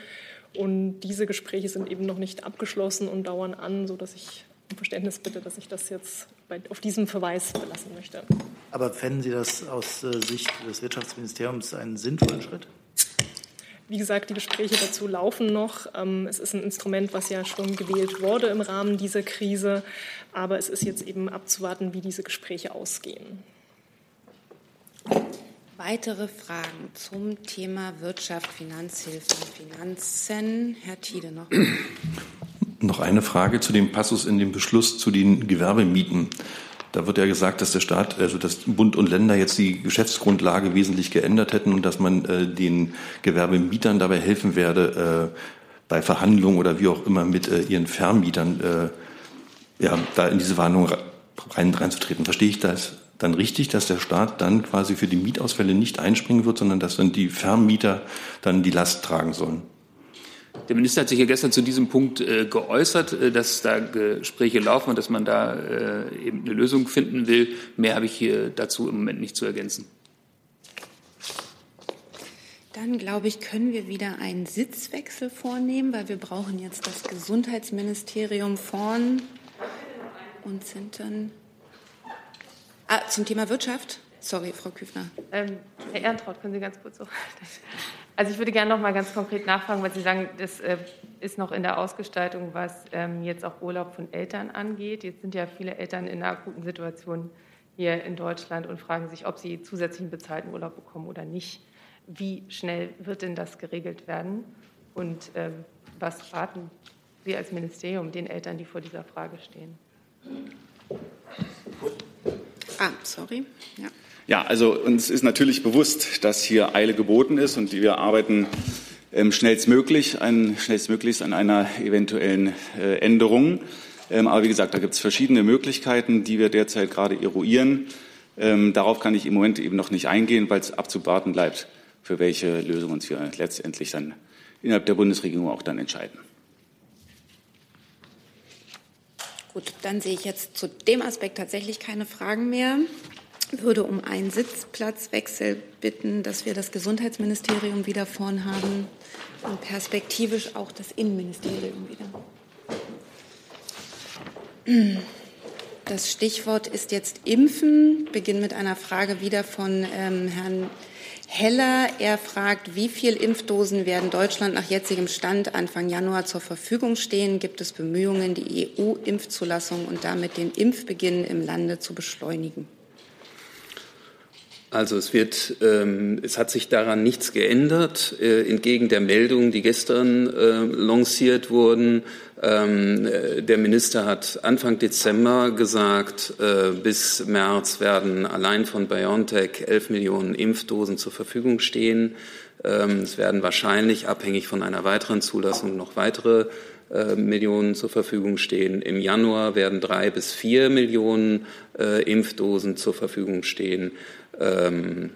Und diese Gespräche sind eben noch nicht abgeschlossen und dauern an, sodass ich um Verständnis bitte, dass ich das jetzt auf diesem Verweis belassen möchte. Aber fänden Sie das aus äh, Sicht des Wirtschaftsministeriums einen sinnvollen Schritt? Wie gesagt, die Gespräche dazu laufen noch. Ähm, es ist ein Instrument, was ja schon gewählt wurde im Rahmen dieser Krise. Aber es ist jetzt eben abzuwarten, wie diese Gespräche ausgehen. Weitere Fragen zum Thema Wirtschaft, Finanzhilfen, Finanzen. Herr Tiede noch. Noch eine Frage zu dem Passus in dem Beschluss zu den Gewerbemieten. Da wird ja gesagt, dass der Staat, also dass Bund und Länder jetzt die Geschäftsgrundlage wesentlich geändert hätten und dass man äh, den Gewerbemietern dabei helfen werde, äh, bei Verhandlungen oder wie auch immer mit äh, ihren Vermietern äh, ja, da in diese Warnung rein, reinzutreten. Verstehe ich das dann richtig, dass der Staat dann quasi für die Mietausfälle nicht einspringen wird, sondern dass dann die Vermieter dann die Last tragen sollen? Der Minister hat sich ja gestern zu diesem Punkt äh, geäußert, äh, dass da Gespräche laufen und dass man da äh, eben eine Lösung finden will. Mehr habe ich hier dazu im Moment nicht zu ergänzen. Dann glaube ich, können wir wieder einen Sitzwechsel vornehmen, weil wir brauchen jetzt das Gesundheitsministerium vorn und sind dann ah, zum Thema Wirtschaft. Sorry, Frau Küfner. Ähm, Herr Ehrentraut, können Sie ganz kurz so. Also ich würde gerne noch mal ganz konkret nachfragen, weil Sie sagen, das äh, ist noch in der Ausgestaltung, was ähm, jetzt auch Urlaub von Eltern angeht. Jetzt sind ja viele Eltern in einer akuten Situation hier in Deutschland und fragen sich, ob sie zusätzlichen bezahlten Urlaub bekommen oder nicht. Wie schnell wird denn das geregelt werden? Und ähm, was raten Sie als Ministerium den Eltern, die vor dieser Frage stehen? Ah, sorry. Ja. Ja, also uns ist natürlich bewusst, dass hier Eile geboten ist und wir arbeiten ähm, schnellstmöglich, ein, schnellstmöglichst an einer eventuellen äh, Änderung. Ähm, aber wie gesagt, da gibt es verschiedene Möglichkeiten, die wir derzeit gerade eruieren. Ähm, darauf kann ich im Moment eben noch nicht eingehen, weil es abzuwarten bleibt, für welche Lösung uns wir letztendlich dann innerhalb der Bundesregierung auch dann entscheiden. Gut, dann sehe ich jetzt zu dem Aspekt tatsächlich keine Fragen mehr würde um einen Sitzplatzwechsel bitten, dass wir das Gesundheitsministerium wieder vorn haben und perspektivisch auch das Innenministerium wieder. Das Stichwort ist jetzt Impfen. Ich beginne mit einer Frage wieder von ähm, Herrn Heller. Er fragt, wie viele Impfdosen werden Deutschland nach jetzigem Stand Anfang Januar zur Verfügung stehen? Gibt es Bemühungen, die EU-Impfzulassung und damit den Impfbeginn im Lande zu beschleunigen? Also es wird, ähm, es hat sich daran nichts geändert, äh, entgegen der Meldungen, die gestern äh, lanciert wurden. Ähm, äh, der Minister hat Anfang Dezember gesagt, äh, bis März werden allein von BioNTech 11 Millionen Impfdosen zur Verfügung stehen. Ähm, es werden wahrscheinlich abhängig von einer weiteren Zulassung noch weitere Millionen zur Verfügung stehen. Im Januar werden drei bis vier Millionen äh, Impfdosen zur Verfügung stehen. Ähm,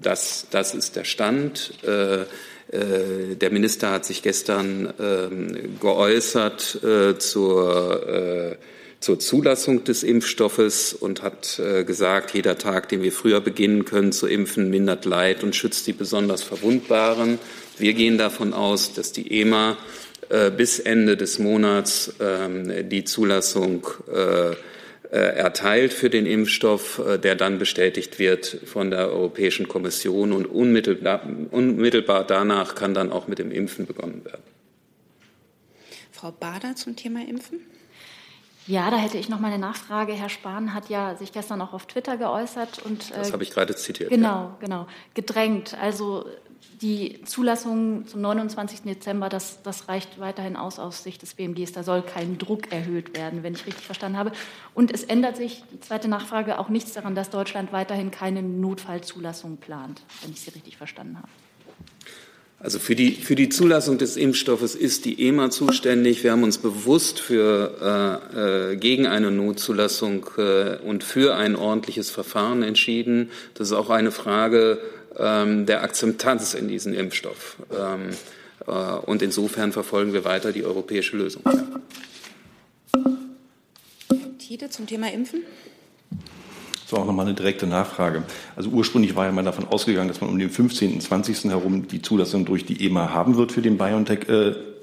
das, das ist der Stand. Äh, äh, der Minister hat sich gestern ähm, geäußert äh, zur, zur Zulassung des Impfstoffes und hat gesagt, jeder Tag, den wir früher beginnen können zu impfen, mindert Leid und schützt die besonders Verwundbaren. Wir gehen davon aus, dass die EMA bis Ende des Monats ähm, die Zulassung äh, erteilt für den Impfstoff, äh, der dann bestätigt wird von der Europäischen Kommission und unmittelbar, unmittelbar danach kann dann auch mit dem Impfen begonnen werden. Frau Bader zum Thema Impfen. Ja, da hätte ich noch mal eine Nachfrage. Herr Spahn hat ja sich gestern auch auf Twitter geäußert und das äh, habe ich gerade zitiert. Genau, ja. genau, gedrängt. Also die Zulassung zum 29. Dezember, das, das reicht weiterhin aus aus Sicht des BMGs. Da soll kein Druck erhöht werden, wenn ich richtig verstanden habe. Und es ändert sich, die zweite Nachfrage, auch nichts daran, dass Deutschland weiterhin keine Notfallzulassung plant, wenn ich Sie richtig verstanden habe. Also für die, für die Zulassung des Impfstoffes ist die EMA zuständig. Wir haben uns bewusst für, äh, äh, gegen eine Notzulassung äh, und für ein ordentliches Verfahren entschieden. Das ist auch eine Frage der Akzeptanz in diesen Impfstoff. Ähm, äh, und insofern verfolgen wir weiter die europäische Lösung. Tiede zum Thema Impfen. So, auch nochmal eine direkte Nachfrage. Also ursprünglich war ja mal davon ausgegangen, dass man um den 15., 20. herum die Zulassung durch die EMA haben wird für den BioNTech.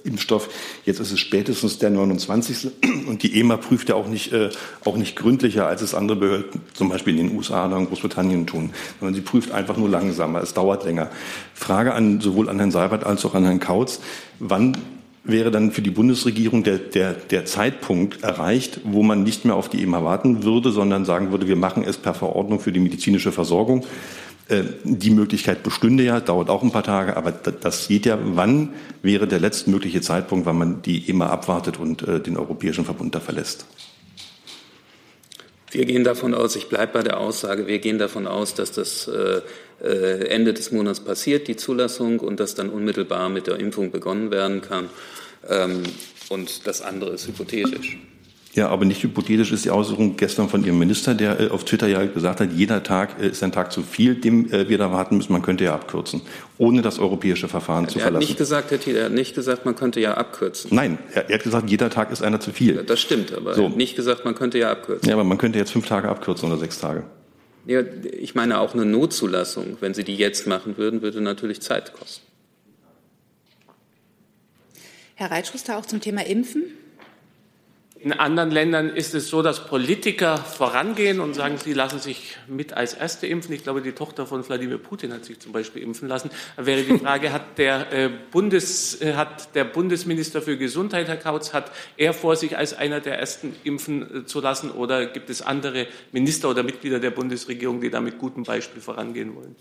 Impfstoff. Jetzt ist es spätestens der 29. Und die EMA prüft ja auch nicht, äh, auch nicht gründlicher, als es andere Behörden, zum Beispiel in den USA oder in Großbritannien tun, sondern sie prüft einfach nur langsamer. Es dauert länger. Frage an, sowohl an Herrn Seibert als auch an Herrn Kautz. Wann wäre dann für die Bundesregierung der, der, der Zeitpunkt erreicht, wo man nicht mehr auf die EMA warten würde, sondern sagen würde, wir machen es per Verordnung für die medizinische Versorgung. Äh, die Möglichkeit bestünde ja, dauert auch ein paar Tage, aber das geht ja. Wann wäre der letztmögliche Zeitpunkt, wann man die EMA abwartet und äh, den Europäischen Verbund da verlässt? Wir gehen davon aus, ich bleibe bei der Aussage, wir gehen davon aus, dass das äh, Ende des Monats passiert, die Zulassung, und dass dann unmittelbar mit der Impfung begonnen werden kann. Ähm, und das andere ist hypothetisch. Ja, aber nicht hypothetisch ist die Ausführung gestern von Ihrem Minister, der äh, auf Twitter ja gesagt hat, jeder Tag äh, ist ein Tag zu viel, dem äh, wir da warten müssen. Man könnte ja abkürzen, ohne das europäische Verfahren er zu hat verlassen. Nicht gesagt, Herr Thiel, er hat nicht gesagt, man könnte ja abkürzen. Nein, er, er, hat gesagt, jeder Tag ist einer zu viel. Das stimmt, aber so. er hat nicht gesagt, man könnte ja abkürzen. Ja, aber man könnte jetzt fünf Tage abkürzen oder sechs Tage. Ja, ich meine auch eine Notzulassung, wenn Sie die jetzt machen würden, würde natürlich Zeit kosten. Herr Reitschuster, auch zum Thema Impfen? In anderen Ländern ist es so, dass Politiker vorangehen und sagen, sie lassen sich mit als Erste impfen. Ich glaube, die Tochter von Wladimir Putin hat sich zum Beispiel impfen lassen. Da wäre die Frage, hat der, äh, Bundes, äh, hat der Bundesminister für Gesundheit, Herr Kautz, hat er vor, sich als einer der Ersten impfen äh, zu lassen oder gibt es andere Minister oder Mitglieder der Bundesregierung, die da mit gutem Beispiel vorangehen wollen?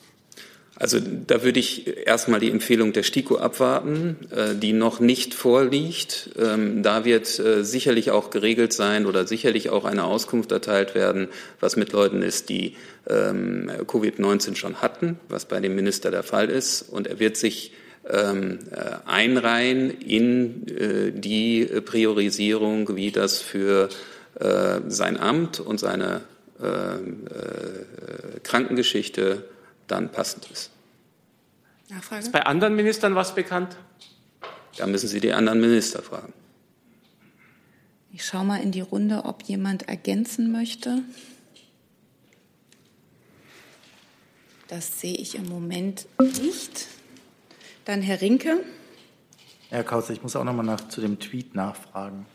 Also da würde ich erstmal die Empfehlung der STIKO abwarten, äh, die noch nicht vorliegt. Ähm, da wird äh, sicherlich auch geregelt sein oder sicherlich auch eine Auskunft erteilt werden, was mit Leuten ist, die ähm, Covid-19 schon hatten, was bei dem Minister der Fall ist. Und er wird sich ähm, äh, einreihen in die Priorisierung, wie das für sein Amt und seine Krankengeschichte dann passend ist. Nachfrage? Ist bei anderen Ministern was bekannt? Da müssen Sie die anderen Minister fragen. Ich schaue mal in die Runde, ob jemand ergänzen möchte. Das sehe ich im Moment nicht. Dann Herr Rinke. Herr Kautz, ich muss auch noch mal nach, zu dem Tweet nachfragen.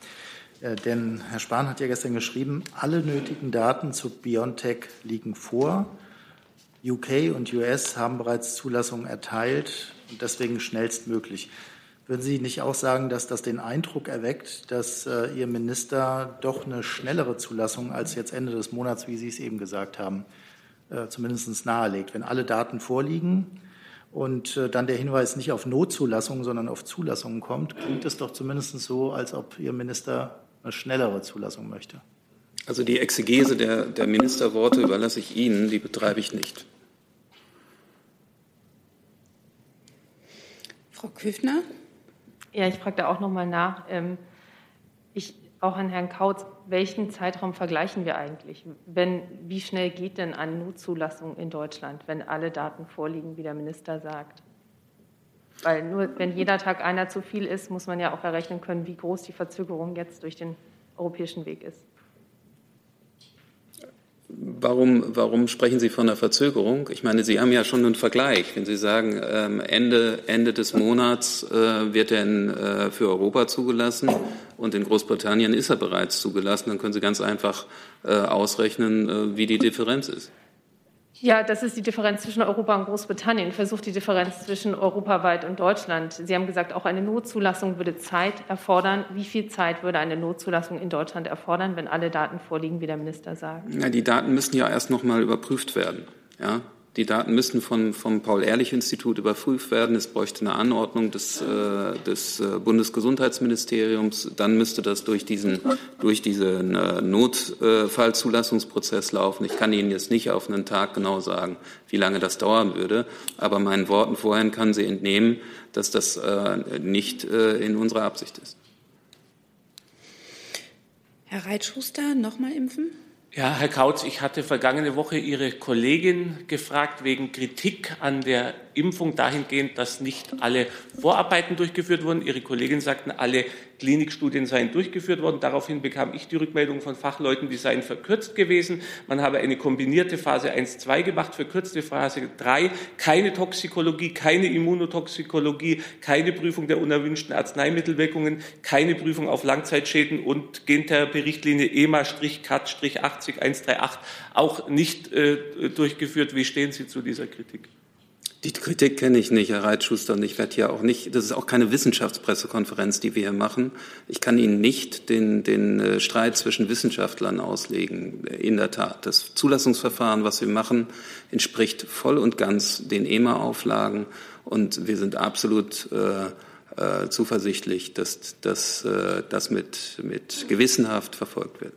Äh, denn Herr Spahn hat ja gestern geschrieben, alle nötigen Daten zu BioNTech liegen vor. UK und US haben bereits Zulassungen erteilt und deswegen schnellstmöglich. Würden Sie nicht auch sagen, dass das den Eindruck erweckt, dass äh, Ihr Minister doch eine schnellere Zulassung als jetzt Ende des Monats, wie Sie es eben gesagt haben, äh, zumindest nahelegt? Wenn alle Daten vorliegen und äh, dann der Hinweis nicht auf Notzulassungen, sondern auf Zulassungen kommt, klingt es doch zumindest so, als ob Ihr Minister eine schnellere Zulassung möchte. Also die Exegese der, der Ministerworte überlasse ich Ihnen, die betreibe ich nicht. Frau Küfner? Ja, ich frage da auch noch mal nach. Ähm, ich, auch an Herrn Kautz, welchen Zeitraum vergleichen wir eigentlich? Wenn, wie schnell geht denn eine Notzulassung in Deutschland, wenn alle Daten vorliegen, wie der Minister sagt? Weil nur wenn jeder Tag einer zu viel ist, muss man ja auch errechnen können, wie groß die Verzögerung jetzt durch den europäischen Weg ist. Warum, warum sprechen Sie von einer Verzögerung? Ich meine, Sie haben ja schon einen Vergleich. Wenn Sie sagen, ähm, Ende, Ende des Monats äh, wird er in, äh, für Europa zugelassen und in Großbritannien ist er bereits zugelassen, dann können Sie ganz einfach äh, ausrechnen, äh, wie die Differenz ist. Ja, das ist die Differenz zwischen Europa und Großbritannien. Versucht die Differenz zwischen europaweit und Deutschland. Sie haben gesagt, auch eine Notzulassung würde Zeit erfordern. Wie viel Zeit würde eine Notzulassung in Deutschland erfordern, wenn alle Daten vorliegen, wie der Minister sagt? Ja, die Daten müssen ja erst noch mal überprüft werden. Ja, die Daten müssen von, vom Paul-Ehrlich-Institut überprüft werden. Es bräuchte eine Anordnung des, äh, des äh, Bundesgesundheitsministeriums. Dann müsste das durch diesen, durch diesen äh, Notfallzulassungsprozess laufen. Ich kann Ihnen jetzt nicht auf einen Tag genau sagen, wie lange das dauern würde. Aber meinen Worten vorhin kann Sie entnehmen, dass das äh, nicht äh, in unserer Absicht ist. Herr Reitschuster, nochmal impfen? Ja, Herr Kautz, ich hatte vergangene Woche Ihre Kollegin gefragt wegen Kritik an der Impfung dahingehend, dass nicht alle Vorarbeiten durchgeführt wurden. Ihre Kollegin sagten, alle Klinikstudien seien durchgeführt worden. Daraufhin bekam ich die Rückmeldung von Fachleuten, die seien verkürzt gewesen. Man habe eine kombinierte Phase 1-2 gemacht, verkürzte Phase 3, keine Toxikologie, keine Immunotoxikologie, keine Prüfung der unerwünschten Arzneimittelwirkungen, keine Prüfung auf Langzeitschäden und Gentherapie-Richtlinie EMA-CAT-80 138 auch nicht äh, durchgeführt. Wie stehen Sie zu dieser Kritik? Die Kritik kenne ich nicht, Herr Reitschuster, und ich werde hier auch nicht, das ist auch keine Wissenschaftspressekonferenz, die wir hier machen. Ich kann Ihnen nicht den, den äh, Streit zwischen Wissenschaftlern auslegen. In der Tat, das Zulassungsverfahren, was wir machen, entspricht voll und ganz den EMA-Auflagen und wir sind absolut äh, äh, zuversichtlich, dass, dass äh, das mit, mit gewissenhaft verfolgt wird.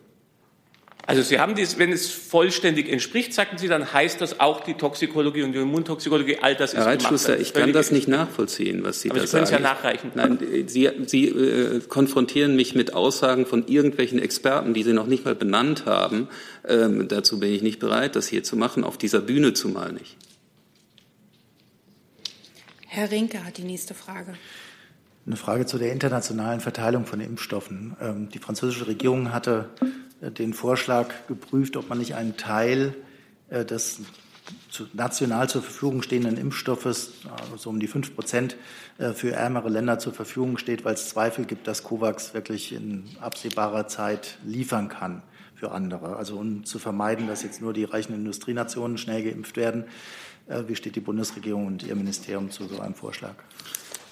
Also Sie haben dies, wenn es vollständig entspricht, sagten Sie, dann heißt das auch die Toxikologie und die Immuntoxikologie, all das Herr ist Reitschuster, gemacht. ich kann das nicht nachvollziehen, was Sie Aber da Sie können es sagen. ja nachreichen. Nein, Sie, Sie äh, konfrontieren mich mit Aussagen von irgendwelchen Experten, die Sie noch nicht mal benannt haben. Ähm, dazu bin ich nicht bereit, das hier zu machen, auf dieser Bühne zumal nicht. Herr Rinke hat die nächste Frage. Eine Frage zu der internationalen Verteilung von Impfstoffen. Ähm, Die französische Regierung hatte den Vorschlag geprüft, ob man nicht einen Teil äh, des national zur Verfügung stehenden Impfstoffes, äh, so um die fünf Prozent, äh, für ärmere Länder zur Verfügung steht, weil es Zweifel gibt, dass COVAX wirklich in absehbarer Zeit liefern kann für andere. Also um zu vermeiden, dass jetzt nur die reichen Industrienationen schnell geimpft werden. Wie steht die Bundesregierung und Ihr Ministerium zu so einem Vorschlag?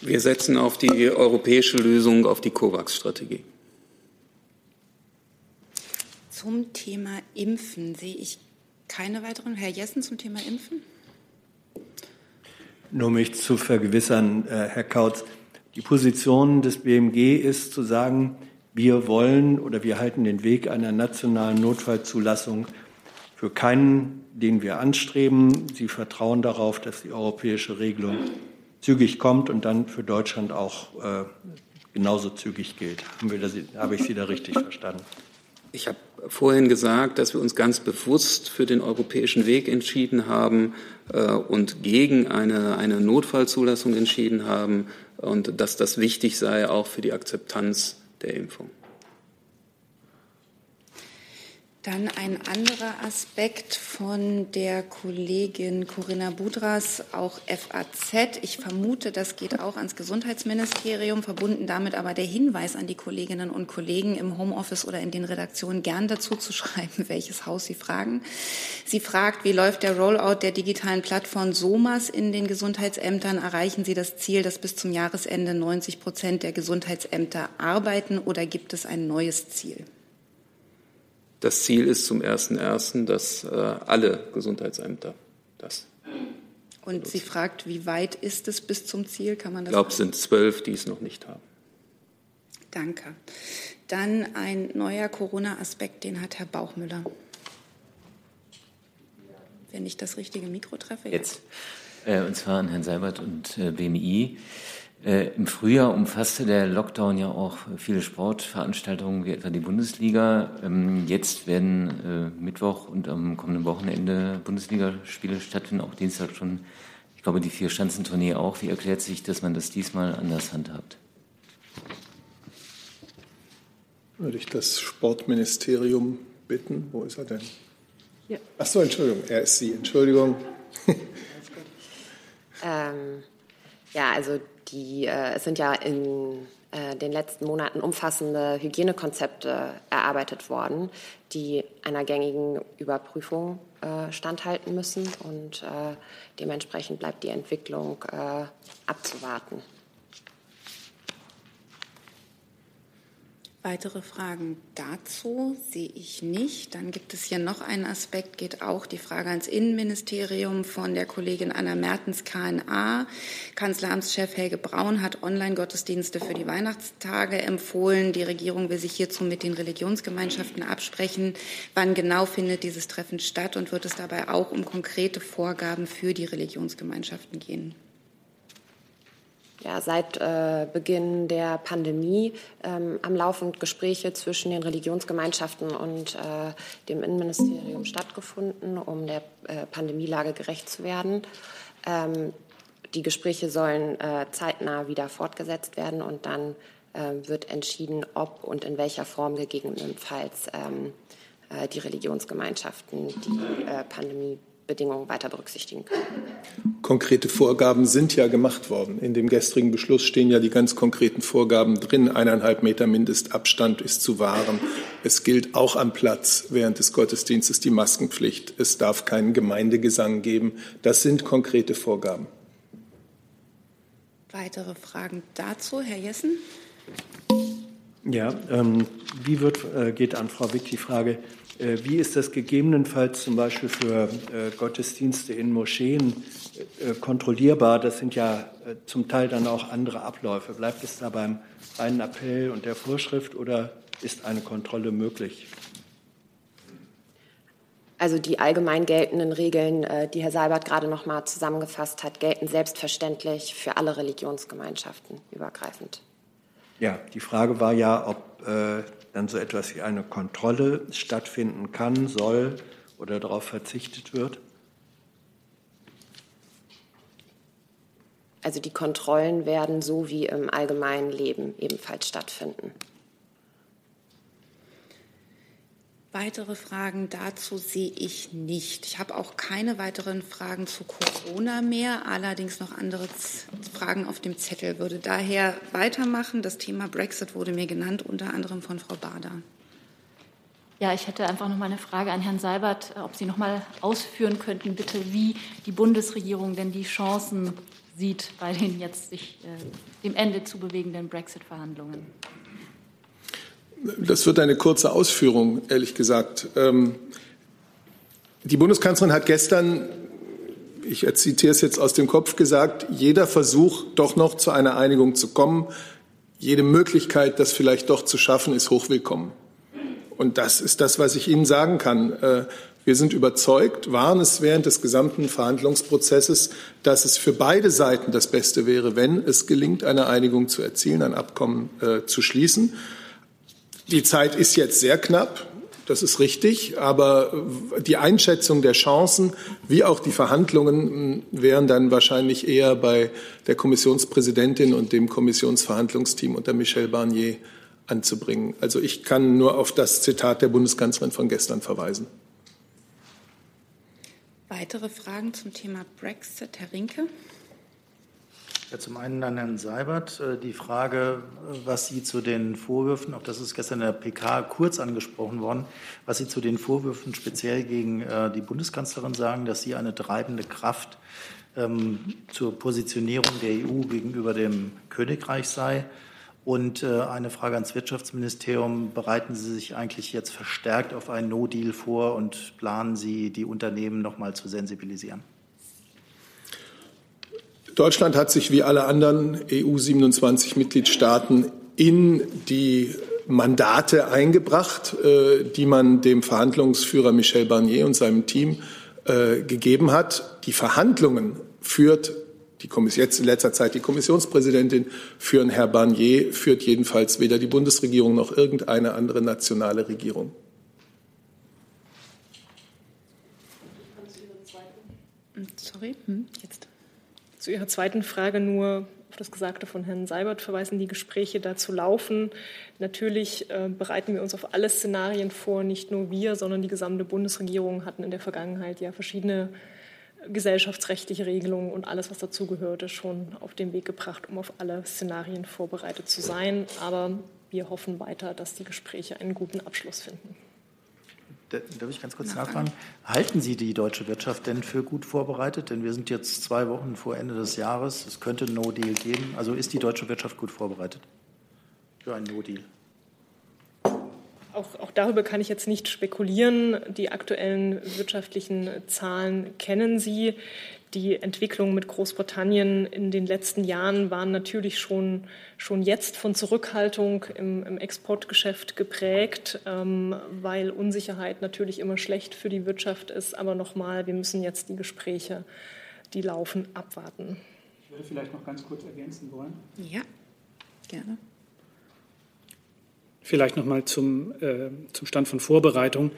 Wir setzen auf die europäische Lösung, auf die COVAX-Strategie. Zum Thema Impfen sehe ich keine weiteren. Herr Jessen zum Thema Impfen? Nur mich zu vergewissern, äh, Herr Kautz, die Position des BMG ist zu sagen, wir wollen oder wir halten den Weg einer nationalen Notfallzulassung für keinen, den wir anstreben. Sie vertrauen darauf, dass die europäische Regelung zügig kommt und dann für Deutschland auch äh, genauso zügig gilt. Haben wir das, habe ich Sie da richtig verstanden? Ich habe vorhin gesagt, dass wir uns ganz bewusst für den europäischen Weg entschieden haben äh, und gegen eine, eine Notfallzulassung entschieden haben und dass das wichtig sei auch für die Akzeptanz der Impfung. Dann ein anderer Aspekt von der Kollegin Corinna Budras, auch FAZ. Ich vermute, das geht auch ans Gesundheitsministerium, verbunden damit aber der Hinweis an die Kolleginnen und Kollegen im Homeoffice oder in den Redaktionen gern dazu zu schreiben, welches Haus sie fragen. Sie fragt, wie läuft der Rollout der digitalen Plattform SOMAS in den Gesundheitsämtern? Erreichen Sie das Ziel, dass bis zum Jahresende 90 Prozent der Gesundheitsämter arbeiten oder gibt es ein neues Ziel? Das Ziel ist zum 1.1., dass äh, alle Gesundheitsämter das. Und sie fragt, wie weit ist es bis zum Ziel? Kann man Ich das? glaube, es sind zwölf, die es noch nicht haben. Danke. Dann ein neuer Corona-Aspekt, den hat Herr Bauchmüller. Wenn ich das richtige Mikro treffe. Jetzt. Äh, und zwar an Herrn Seibert und äh, BMI. Äh, Im Frühjahr umfasste der Lockdown ja auch viele Sportveranstaltungen, wie etwa die Bundesliga. Ähm, jetzt werden äh, Mittwoch und am kommenden Wochenende Bundesligaspiele stattfinden, auch Dienstag schon. Ich glaube, die Vier-Schanzentournee auch. Wie erklärt sich, dass man das diesmal anders handhabt? Würde ich das Sportministerium bitten. Wo ist er denn? Ja. Ach so, Entschuldigung, er ist Sie. Entschuldigung. Ähm, ja, also die, äh, es sind ja in äh, den letzten Monaten umfassende Hygienekonzepte erarbeitet worden, die einer gängigen Überprüfung äh, standhalten müssen und äh, dementsprechend bleibt die Entwicklung äh, abzuwarten. Weitere Fragen dazu sehe ich nicht. Dann gibt es hier noch einen Aspekt, geht auch die Frage ans Innenministerium von der Kollegin Anna Mertens, KNA. Kanzleramtschef Helge Braun hat Online-Gottesdienste für die Weihnachtstage empfohlen. Die Regierung will sich hierzu mit den Religionsgemeinschaften absprechen. Wann genau findet dieses Treffen statt und wird es dabei auch um konkrete Vorgaben für die Religionsgemeinschaften gehen? Ja, seit äh, Beginn der Pandemie ähm, haben laufend Gespräche zwischen den Religionsgemeinschaften und äh, dem Innenministerium stattgefunden, um der äh, Pandemielage gerecht zu werden. Ähm, die Gespräche sollen äh, zeitnah wieder fortgesetzt werden und dann äh, wird entschieden, ob und in welcher Form gegebenenfalls ähm, äh, die Religionsgemeinschaften die äh, Pandemiebedingungen weiter berücksichtigen können. Konkrete Vorgaben sind ja gemacht worden. In dem gestrigen Beschluss stehen ja die ganz konkreten Vorgaben drin. Eineinhalb Meter Mindestabstand ist zu wahren. Es gilt auch am Platz während des Gottesdienstes die Maskenpflicht. Es darf keinen Gemeindegesang geben. Das sind konkrete Vorgaben. Weitere Fragen dazu, Herr Jessen? Ja, ähm, wie wird, äh, geht an Frau Wick die Frage, wie ist das gegebenenfalls zum Beispiel für äh, Gottesdienste in Moscheen äh, kontrollierbar? Das sind ja äh, zum Teil dann auch andere Abläufe. Bleibt es da beim reinen Appell und der Vorschrift oder ist eine Kontrolle möglich? Also die allgemein geltenden Regeln, äh, die Herr Seibert gerade noch mal zusammengefasst hat, gelten selbstverständlich für alle Religionsgemeinschaften übergreifend. Ja, die Frage war ja, ob äh, dann so etwas wie eine Kontrolle stattfinden kann, soll oder darauf verzichtet wird. Also die Kontrollen werden so wie im allgemeinen Leben ebenfalls stattfinden. Weitere Fragen dazu sehe ich nicht. Ich habe auch keine weiteren Fragen zu Corona mehr, allerdings noch andere Fragen auf dem Zettel. Würde daher weitermachen. Das Thema Brexit wurde mir genannt, unter anderem von Frau Bader. Ja, ich hätte einfach noch mal eine Frage an Herrn Seibert, ob Sie noch mal ausführen könnten, bitte, wie die Bundesregierung denn die Chancen sieht bei den jetzt sich äh, dem Ende zu bewegenden Brexit-Verhandlungen. Das wird eine kurze Ausführung, ehrlich gesagt. Ähm, die Bundeskanzlerin hat gestern, ich zitiere es jetzt aus dem Kopf, gesagt, jeder Versuch, doch noch zu einer Einigung zu kommen, jede Möglichkeit, das vielleicht doch zu schaffen, ist hochwillkommen. Und das ist das, was ich Ihnen sagen kann. Äh, wir sind überzeugt, waren es während des gesamten Verhandlungsprozesses, dass es für beide Seiten das Beste wäre, wenn es gelingt, eine Einigung zu erzielen, ein Abkommen äh, zu schließen. Die Zeit ist jetzt sehr knapp. Das ist richtig, aber die Einschätzung der Chancen wie auch die Verhandlungen wären dann wahrscheinlich eher bei der Kommissionspräsidentin und dem Kommissionsverhandlungsteam unter Michel Barnier anzubringen. Also ich kann nur auf das Zitat der Bundeskanzlerin von gestern verweisen. Weitere Fragen zum Thema Brexit, Herr Rinke? Ja, zum einen an Herrn Seibert äh, die Frage, was Sie zu den Vorwürfen, auch das ist gestern in der PK kurz angesprochen worden, was Sie zu den Vorwürfen speziell gegen äh, die Bundeskanzlerin sagen, dass sie eine treibende Kraft ähm, zur Positionierung der EU gegenüber dem Königreich sei. Und äh, eine Frage ans Wirtschaftsministerium. Bereiten Sie sich eigentlich jetzt verstärkt auf einen No-Deal vor und planen Sie, die Unternehmen noch mal zu sensibilisieren? Deutschland hat sich wie alle anderen EU 27 Mitgliedstaaten in die Mandate eingebracht, äh, die man dem Verhandlungsführer Michel Barnier und seinem Team äh, gegeben hat. Die Verhandlungen führt die Kommission, jetzt in letzter Zeit die Kommissionspräsidentin führen, Herr Barnier, führt jedenfalls weder die Bundesregierung noch irgendeine andere nationale Regierung. Sorry, hm, jetzt. Zu Ihrer zweiten Frage nur auf das Gesagte von Herrn Seibert verweisen, die Gespräche dazu laufen. Natürlich äh, bereiten wir uns auf alle Szenarien vor, nicht nur wir, sondern die gesamte Bundesregierung hatten in der Vergangenheit ja verschiedene gesellschaftsrechtliche Regelungen und alles, was dazugehörte, schon auf den Weg gebracht, um auf alle Szenarien vorbereitet zu sein. Aber wir hoffen weiter, dass die Gespräche einen guten Abschluss finden. Darf ich ganz kurz nachfragen? Halten Sie die deutsche Wirtschaft denn für gut vorbereitet? Denn wir sind jetzt zwei Wochen vor Ende des Jahres. Es könnte ein No-Deal geben. Also ist die deutsche Wirtschaft gut vorbereitet für einen No-Deal? Auch, auch, darüber kann ich jetzt nicht spekulieren. Die aktuellen wirtschaftlichen Zahlen kennen Sie. Die Entwicklung mit Großbritannien in den letzten Jahren waren natürlich schon, schon jetzt von Zurückhaltung im, im Exportgeschäft geprägt, ähm, weil Unsicherheit natürlich immer schlecht für die Wirtschaft ist. Aber nochmal, wir müssen jetzt die Gespräche, die laufen, abwarten. Ich würde vielleicht noch ganz kurz ergänzen wollen. Ja, gerne. Vielleicht noch mal zum, äh, zum Stand von Vorbereitung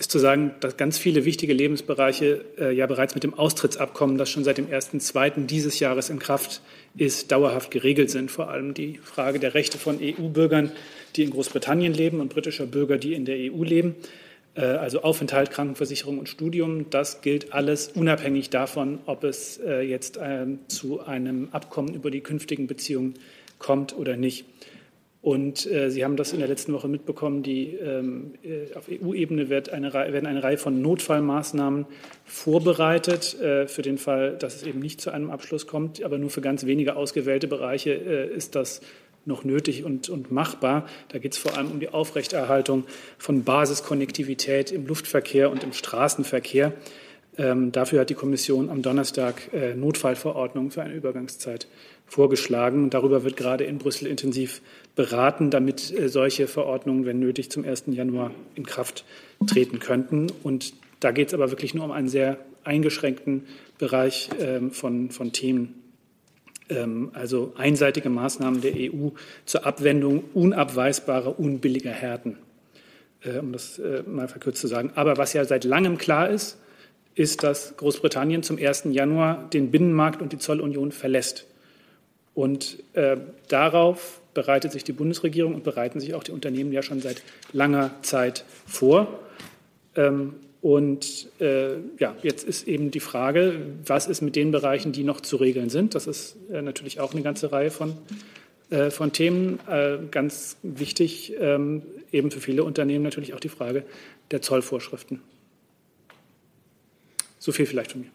ist zu sagen, dass ganz viele wichtige Lebensbereiche äh, ja bereits mit dem Austrittsabkommen, das schon seit dem 1.2. dieses Jahres in Kraft ist, dauerhaft geregelt sind. Vor allem die Frage der Rechte von EU-Bürgern, die in Großbritannien leben und britischer Bürger, die in der EU leben. Äh, also Aufenthalt, Krankenversicherung und Studium, das gilt alles unabhängig davon, ob es äh, jetzt äh, zu einem Abkommen über die künftigen Beziehungen kommt oder nicht. Und äh, Sie haben das in der letzten Woche mitbekommen, die, ähm, äh, auf EU-Ebene wird eine, werden eine Reihe von Notfallmaßnahmen vorbereitet äh, für den Fall, dass es eben nicht zu einem Abschluss kommt. Aber nur für ganz wenige ausgewählte Bereiche äh, ist das noch nötig und, und machbar. Da geht es vor allem um die Aufrechterhaltung von Basiskonnektivität im Luftverkehr und im Straßenverkehr. Ähm, dafür hat die Kommission am Donnerstag äh, Notfallverordnungen für eine Übergangszeit vorgeschlagen. Darüber wird gerade in Brüssel intensiv beraten, damit äh, solche Verordnungen, wenn nötig, zum 1. Januar in Kraft treten könnten. Und Da geht es aber wirklich nur um einen sehr eingeschränkten Bereich ähm, von, von Themen. Ähm, also einseitige Maßnahmen der EU zur Abwendung unabweisbarer, unbilliger Härten, äh, um das äh, mal verkürzt zu sagen. Aber was ja seit langem klar ist, ist, dass Großbritannien zum 1. Januar den Binnenmarkt und die Zollunion verlässt. Und äh, darauf bereitet sich die Bundesregierung und bereiten sich auch die Unternehmen ja schon seit langer Zeit vor. Ähm, und äh, ja, jetzt ist eben die Frage, was ist mit den Bereichen, die noch zu regeln sind? Das ist äh, natürlich auch eine ganze Reihe von, äh, von Themen. Äh, ganz wichtig, ähm, eben für viele Unternehmen natürlich auch die Frage der Zollvorschriften. So viel vielleicht von mir.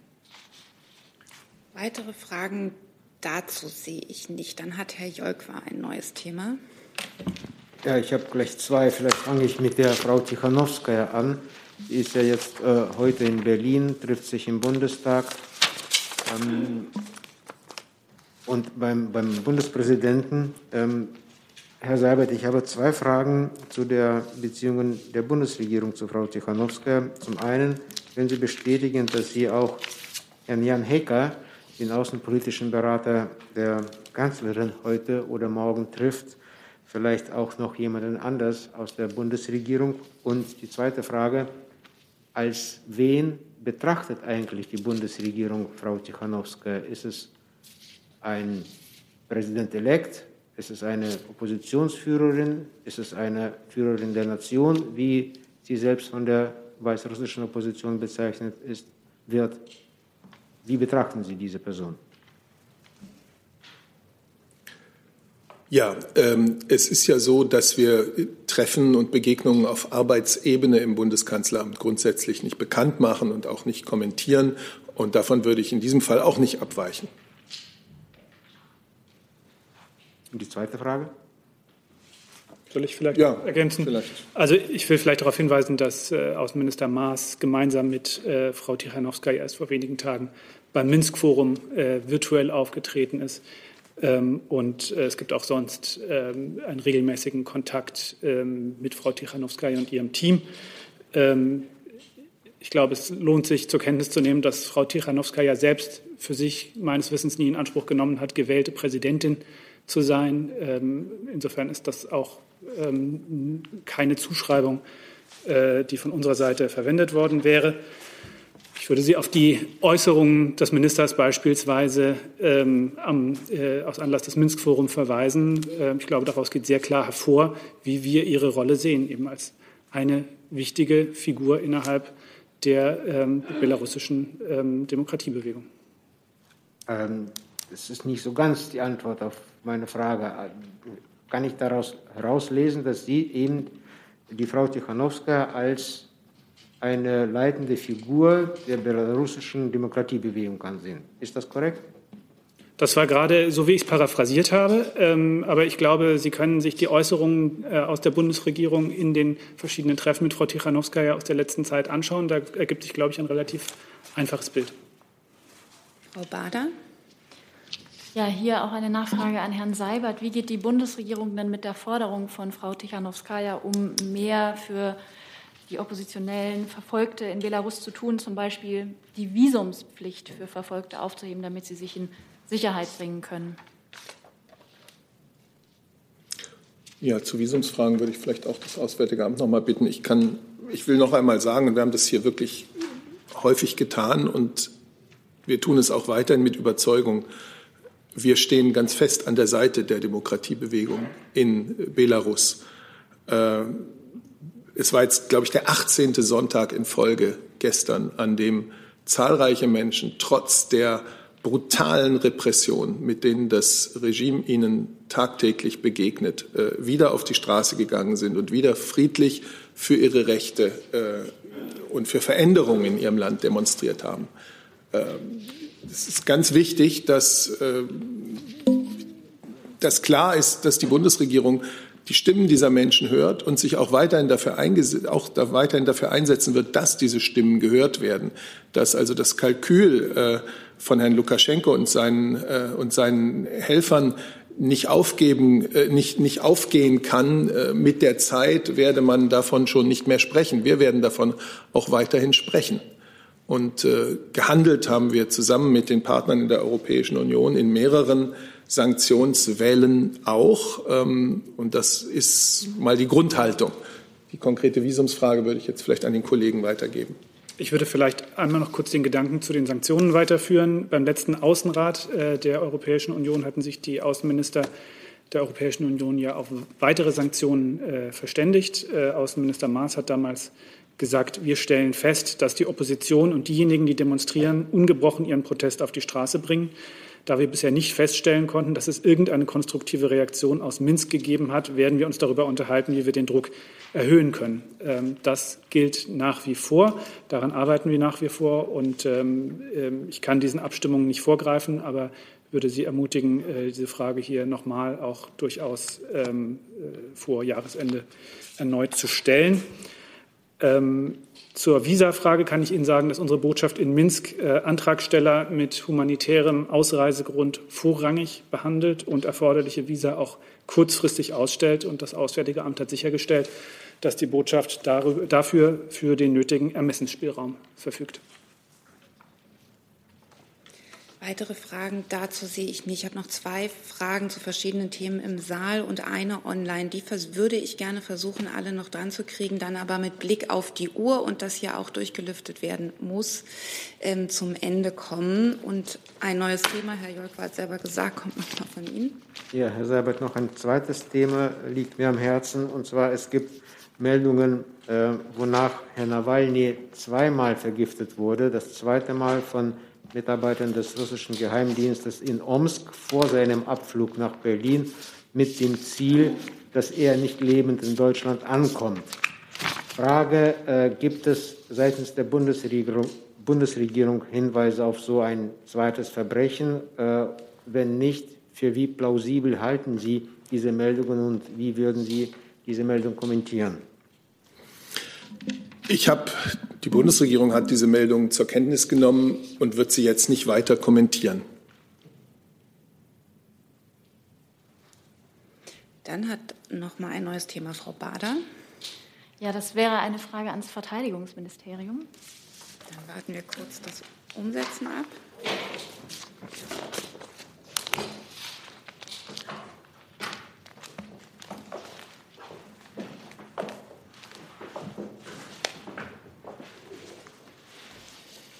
Weitere Fragen dazu sehe ich nicht. Dann hat Herr Jolkwa ein neues Thema. Ja, ich habe gleich zwei. Vielleicht fange ich mit der Frau Tichanowskaja an. Die ist ja jetzt äh, heute in Berlin, trifft sich im Bundestag. Ähm, und beim, beim Bundespräsidenten, ähm, Herr Seibert, ich habe zwei Fragen zu der Beziehungen der Bundesregierung zu Frau Tichanowskaja. Zum einen, wenn Sie bestätigen, dass Sie auch Herrn Jan Hecker, den außenpolitischen Berater der Kanzlerin, heute oder morgen trifft, vielleicht auch noch jemanden anders aus der Bundesregierung. Und die zweite Frage, als wen betrachtet eigentlich die Bundesregierung Frau Tichanowska? Ist es ein Präsident-elekt? Ist es eine Oppositionsführerin? Ist es eine Führerin der Nation, wie sie selbst von der weißrussischen Opposition bezeichnet ist, wird? Wie betrachten Sie diese Person? Ja, ähm, es ist ja so, dass wir Treffen und Begegnungen auf Arbeitsebene im Bundeskanzleramt grundsätzlich nicht bekannt machen und auch nicht kommentieren. Und davon würde ich in diesem Fall auch nicht abweichen. Und die zweite Frage? Soll ich vielleicht ja, ergänzen? Vielleicht. Also ich will vielleicht darauf hinweisen, dass äh, Außenminister Maas gemeinsam mit äh, Frau Tichanowskaja erst vor wenigen Tagen beim Minsk-Forum äh, virtuell aufgetreten ist. Ähm, und äh, es gibt auch sonst ähm, einen regelmäßigen Kontakt ähm, mit Frau Tichanowskaja und ihrem Team. ich glaube, es lohnt sich zur Kenntnis zu nehmen, dass Frau Tichanowskaja selbst für sich meines Wissens nie in Anspruch genommen hat, gewählte Präsidentin zu sein. insofern ist das auch keine Zuschreibung, äh, die von unserer Seite verwendet worden wäre. Ich würde Sie auf die Äußerungen des Ministers beispielsweise ähm, am, äh, aus Anlass des Minsk-Forums verweisen. Äh, ich glaube, daraus geht sehr klar hervor, wie wir Ihre Rolle sehen, eben als eine wichtige Figur innerhalb der ähm, belarussischen ähm, Demokratiebewegung. Ähm, das ist nicht so ganz die Antwort auf meine Frage. Kann ich daraus herauslesen, dass Sie eben die Frau Tichanowska als eine leitende Figur der belarussischen Demokratiebewegung ansehen. Ist das korrekt? Das war gerade so, wie ich es paraphrasiert habe. Ähm, aber ich glaube, Sie können sich die Äußerungen äh, aus der Bundesregierung in den verschiedenen Treffen mit Frau Tichanowskaja aus der letzten Zeit anschauen. Da ergibt sich, glaube ich, ein relativ einfaches Bild. Frau Bader. Ja, hier auch eine Nachfrage an Herrn Seibert. Wie geht die Bundesregierung denn mit der Forderung von Frau Tichanowskaja um mehr für die oppositionellen Verfolgte in Belarus zu tun, zum Beispiel die Visumspflicht für Verfolgte aufzuheben, damit sie sich in Sicherheit bringen können? Ja, zu Visumsfragen würde ich vielleicht auch das Auswärtige Amt noch mal bitten. Ich kann, ich will noch einmal sagen, wir haben das hier wirklich häufig getan und wir tun es auch weiterhin mit Überzeugung. Wir stehen ganz fest an der Seite der Demokratiebewegung in Belarus. Äh, es war jetzt, glaube ich, der 18. Sonntag in Folge gestern, an dem zahlreiche Menschen trotz der brutalen Repression, mit denen das Regime ihnen tagtäglich begegnet, äh, wieder auf die Straße gegangen sind und wieder friedlich für ihre Rechte äh, und für Veränderungen in ihrem Land demonstriert haben. Es ist ganz wichtig, dass, äh, dass klar ist, dass die Bundesregierung die Stimmen dieser Menschen hört und sich auch weiterhin dafür, auch da weiterhin dafür einsetzen wird, dass diese Stimmen gehört werden. Dass also das Kalkül äh, von Herrn Lukaschenko und seinen, äh, und seinen Helfern nicht aufgeben, äh, nicht, nicht aufgehen kann. Äh, mit der Zeit werde man davon schon nicht mehr sprechen. Wir werden davon auch weiterhin sprechen. Und äh, gehandelt haben wir zusammen mit den Partnern in der Europäischen Union in mehreren Sanktionswellen auch. Ähm, und das ist mal die Grundhaltung. Die konkrete Visumsfrage würde ich jetzt vielleicht an den Kollegen weitergeben. Ich würde vielleicht einmal noch kurz den Gedanken zu den Sanktionen weiterführen. Beim letzten Außenrat äh, der Europäischen Union hatten sich die Außenminister der Europäischen Union ja auf weitere Sanktionen äh, verständigt. Äh, Außenminister Maas hat damals gesagt, wir stellen fest, dass die Opposition und diejenigen, die demonstrieren, ungebrochen ihren Protest auf die Straße bringen. Da wir bisher nicht feststellen konnten, dass es irgendeine konstruktive Reaktion aus Minsk gegeben hat, werden wir uns darüber unterhalten, wie wir den Druck erhöhen können. Ähm, das gilt nach wie vor. Daran arbeiten wir nach wie vor. Und ähm, ähm, ich kann diesen Abstimmungen nicht vorgreifen, aber würde Sie ermutigen, äh, diese Frage hier nochmal auch durchaus äh, vor Jahresende erneut zu stellen. Zur Visafrage kann ich Ihnen sagen, dass unsere Botschaft in Minsk äh, Antragsteller mit humanitärem Ausreisegrund vorrangig behandelt und erforderliche Visa auch kurzfristig ausstellt. Und das Auswärtige Amt hat sichergestellt, dass die Botschaft darüber, dafür für den nötigen Ermessensspielraum verfügt. Weitere Fragen dazu sehe ich nicht. Ich habe noch zwei Fragen zu verschiedenen Themen im Saal und eine online. Die würde ich gerne versuchen, alle noch dran zu kriegen, dann aber mit Blick auf die Uhr und das hier auch durchgelüftet werden muss, ähm, zum Ende kommen. Und ein neues Thema, Herr Jörg hat selber gesagt, kommt noch von Ihnen. Ja, Herr Seibert, noch ein zweites Thema liegt mir am Herzen. Und zwar, es gibt Meldungen, äh, wonach Herr Nawalny zweimal vergiftet wurde. Das zweite Mal von Mitarbeitern des russischen Geheimdienstes in Omsk vor seinem Abflug nach Berlin mit dem Ziel, dass er nicht lebend in Deutschland ankommt. Frage, äh, gibt es seitens der Bundesregierung, Bundesregierung Hinweise auf so ein zweites Verbrechen? Äh, wenn nicht, für wie plausibel halten Sie diese Meldungen und wie würden Sie diese Meldung kommentieren? Ich habe, die Bundesregierung hat diese Meldung zur Kenntnis genommen und wird sie jetzt nicht weiter kommentieren. Dann hat noch mal ein neues Thema Frau Bader. Ja, das wäre eine Frage ans Verteidigungsministerium. Dann warten wir kurz das Umsetzen ab.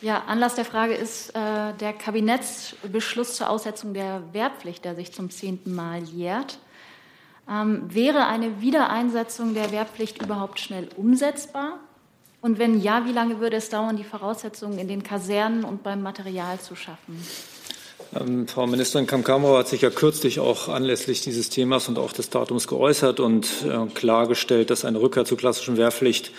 Ja, Anlass der Frage ist äh, der Kabinettsbeschluss zur Aussetzung der Wehrpflicht, der sich zum zehnten Mal jährt. Ähm, wäre eine Wiedereinsetzung der Wehrpflicht überhaupt schnell umsetzbar? Und wenn ja, wie lange würde es dauern, die Voraussetzungen in den Kasernen und beim Material zu schaffen? Ähm, Frau Ministerin Kamkamauer hat sich ja kürzlich auch anlässlich dieses Themas und auch des Datums geäußert und äh, klargestellt, dass eine Rückkehr zur klassischen Wehrpflicht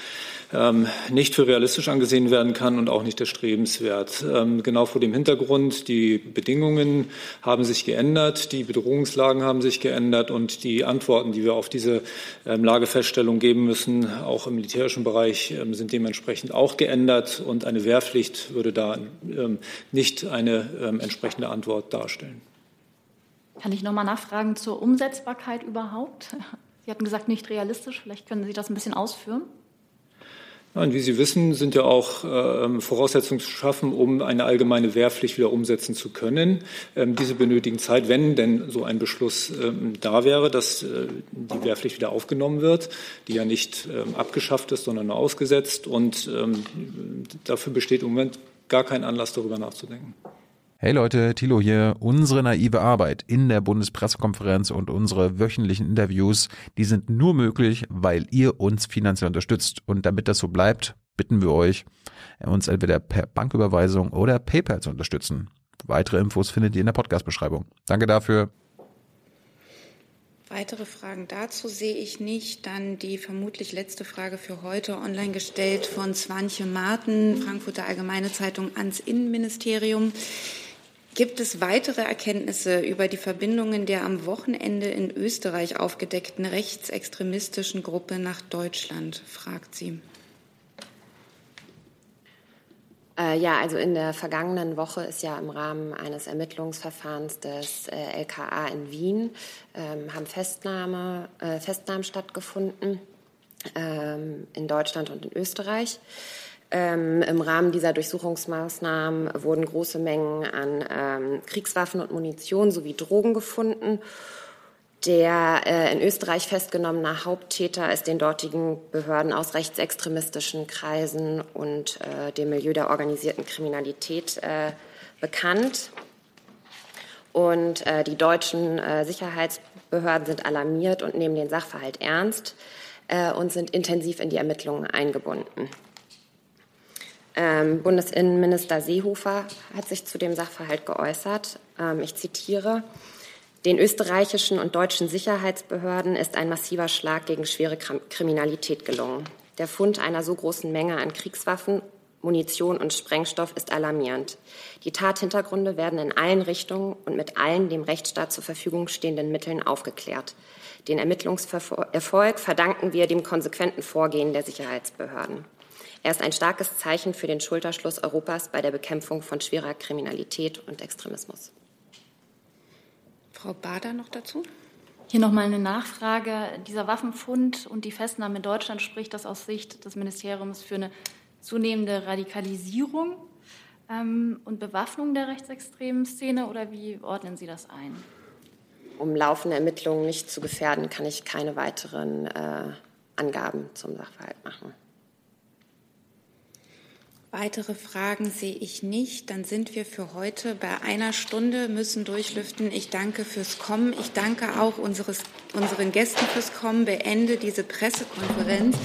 nicht für realistisch angesehen werden kann und auch nicht erstrebenswert. Ähm, genau vor dem Hintergrund, die Bedingungen haben sich geändert, die Bedrohungslagen haben sich geändert und die Antworten, die wir auf diese ähm, Lagefeststellung geben müssen, auch im militärischen Bereich, ähm, sind dementsprechend auch geändert und eine Wehrpflicht würde da ähm, nicht eine ähm, entsprechende Antwort darstellen. Kann ich noch mal nachfragen zur Umsetzbarkeit überhaupt? Sie hatten gesagt, nicht realistisch. Vielleicht können Sie das ein bisschen ausführen. Nein, wie Sie wissen, sind ja auch äh, Voraussetzungen zu schaffen, um eine allgemeine Wehrpflicht wieder umsetzen zu können. Ähm, diese benötigen Zeit, wenn denn so ein Beschluss ähm, da wäre, dass äh, die Wehrpflicht wieder aufgenommen wird, die ja nicht ähm, abgeschafft ist, sondern nur ausgesetzt. Und ähm, dafür besteht im Moment gar kein Anlass, darüber nachzudenken. Hey Leute, Thilo hier. Unsere naive Arbeit in der Bundespressekonferenz und unsere wöchentlichen Interviews, die sind nur möglich, weil ihr uns finanziell unterstützt. Und damit das so bleibt, bitten wir euch, uns entweder per Banküberweisung oder PayPal zu unterstützen. Weitere Infos findet ihr in der Podcast-Beschreibung. Danke dafür. Weitere Fragen dazu sehe ich nicht. Dann die vermutlich letzte Frage für heute online gestellt von Swanche Marten, Frankfurter Allgemeine Zeitung ans Innenministerium. Gibt es weitere Erkenntnisse über die Verbindungen der am Wochenende in Österreich aufgedeckten rechtsextremistischen Gruppe nach Deutschland? fragt sie. Äh, ja, also in der vergangenen Woche ist ja im Rahmen eines Ermittlungsverfahrens des äh, LKA in Wien ähm, haben Festnahme, äh, Festnahmen stattgefunden ähm, in Deutschland und in Österreich. Ähm, Im Rahmen dieser Durchsuchungsmaßnahmen wurden große Mengen an ähm, Kriegswaffen und Munition sowie Drogen gefunden. Der äh, in Österreich festgenommene Haupttäter ist den dortigen Behörden aus rechtsextremistischen Kreisen und äh, dem Milieu der organisierten Kriminalität äh, bekannt. Und äh, die deutschen äh, Sicherheitsbehörden sind alarmiert und nehmen den Sachverhalt ernst äh, und sind intensiv in die Ermittlungen eingebunden. Ähm, Bundesinnenminister Seehofer hat sich zu dem Sachverhalt geäußert. Ähm, ich zitiere. Den österreichischen und deutschen Sicherheitsbehörden ist ein massiver Schlag gegen schwere Kriminalität gelungen. Der Fund einer so großen Menge an Kriegswaffen, Munition und Sprengstoff ist alarmierend. Die Tathintergründe werden in allen Richtungen und mit allen dem Rechtsstaat zur Verfügung stehenden Mitteln aufgeklärt. Den Ermittlungserfolg verdanken wir dem konsequenten Vorgehen der Sicherheitsbehörden. Er ist ein starkes Zeichen für den Schulterschluss Europas bei der Bekämpfung von schwerer Kriminalität und Extremismus. Frau Bader noch dazu? Hier noch mal eine Nachfrage. Dieser Waffenfund und die Festnahme in Deutschland spricht das aus Sicht des Ministeriums für eine zunehmende Radikalisierung ähm, und Bewaffnung der rechtsextremen Szene oder wie ordnen Sie das ein? Um laufende Ermittlungen nicht zu gefährden, kann ich keine weiteren äh, Angaben zum Sachverhalt machen. Weitere Fragen sehe ich nicht. Dann sind wir für heute bei einer Stunde, müssen durchlüften. Ich danke fürs Kommen. Ich danke auch unseres, unseren Gästen fürs Kommen. Beende diese Pressekonferenz.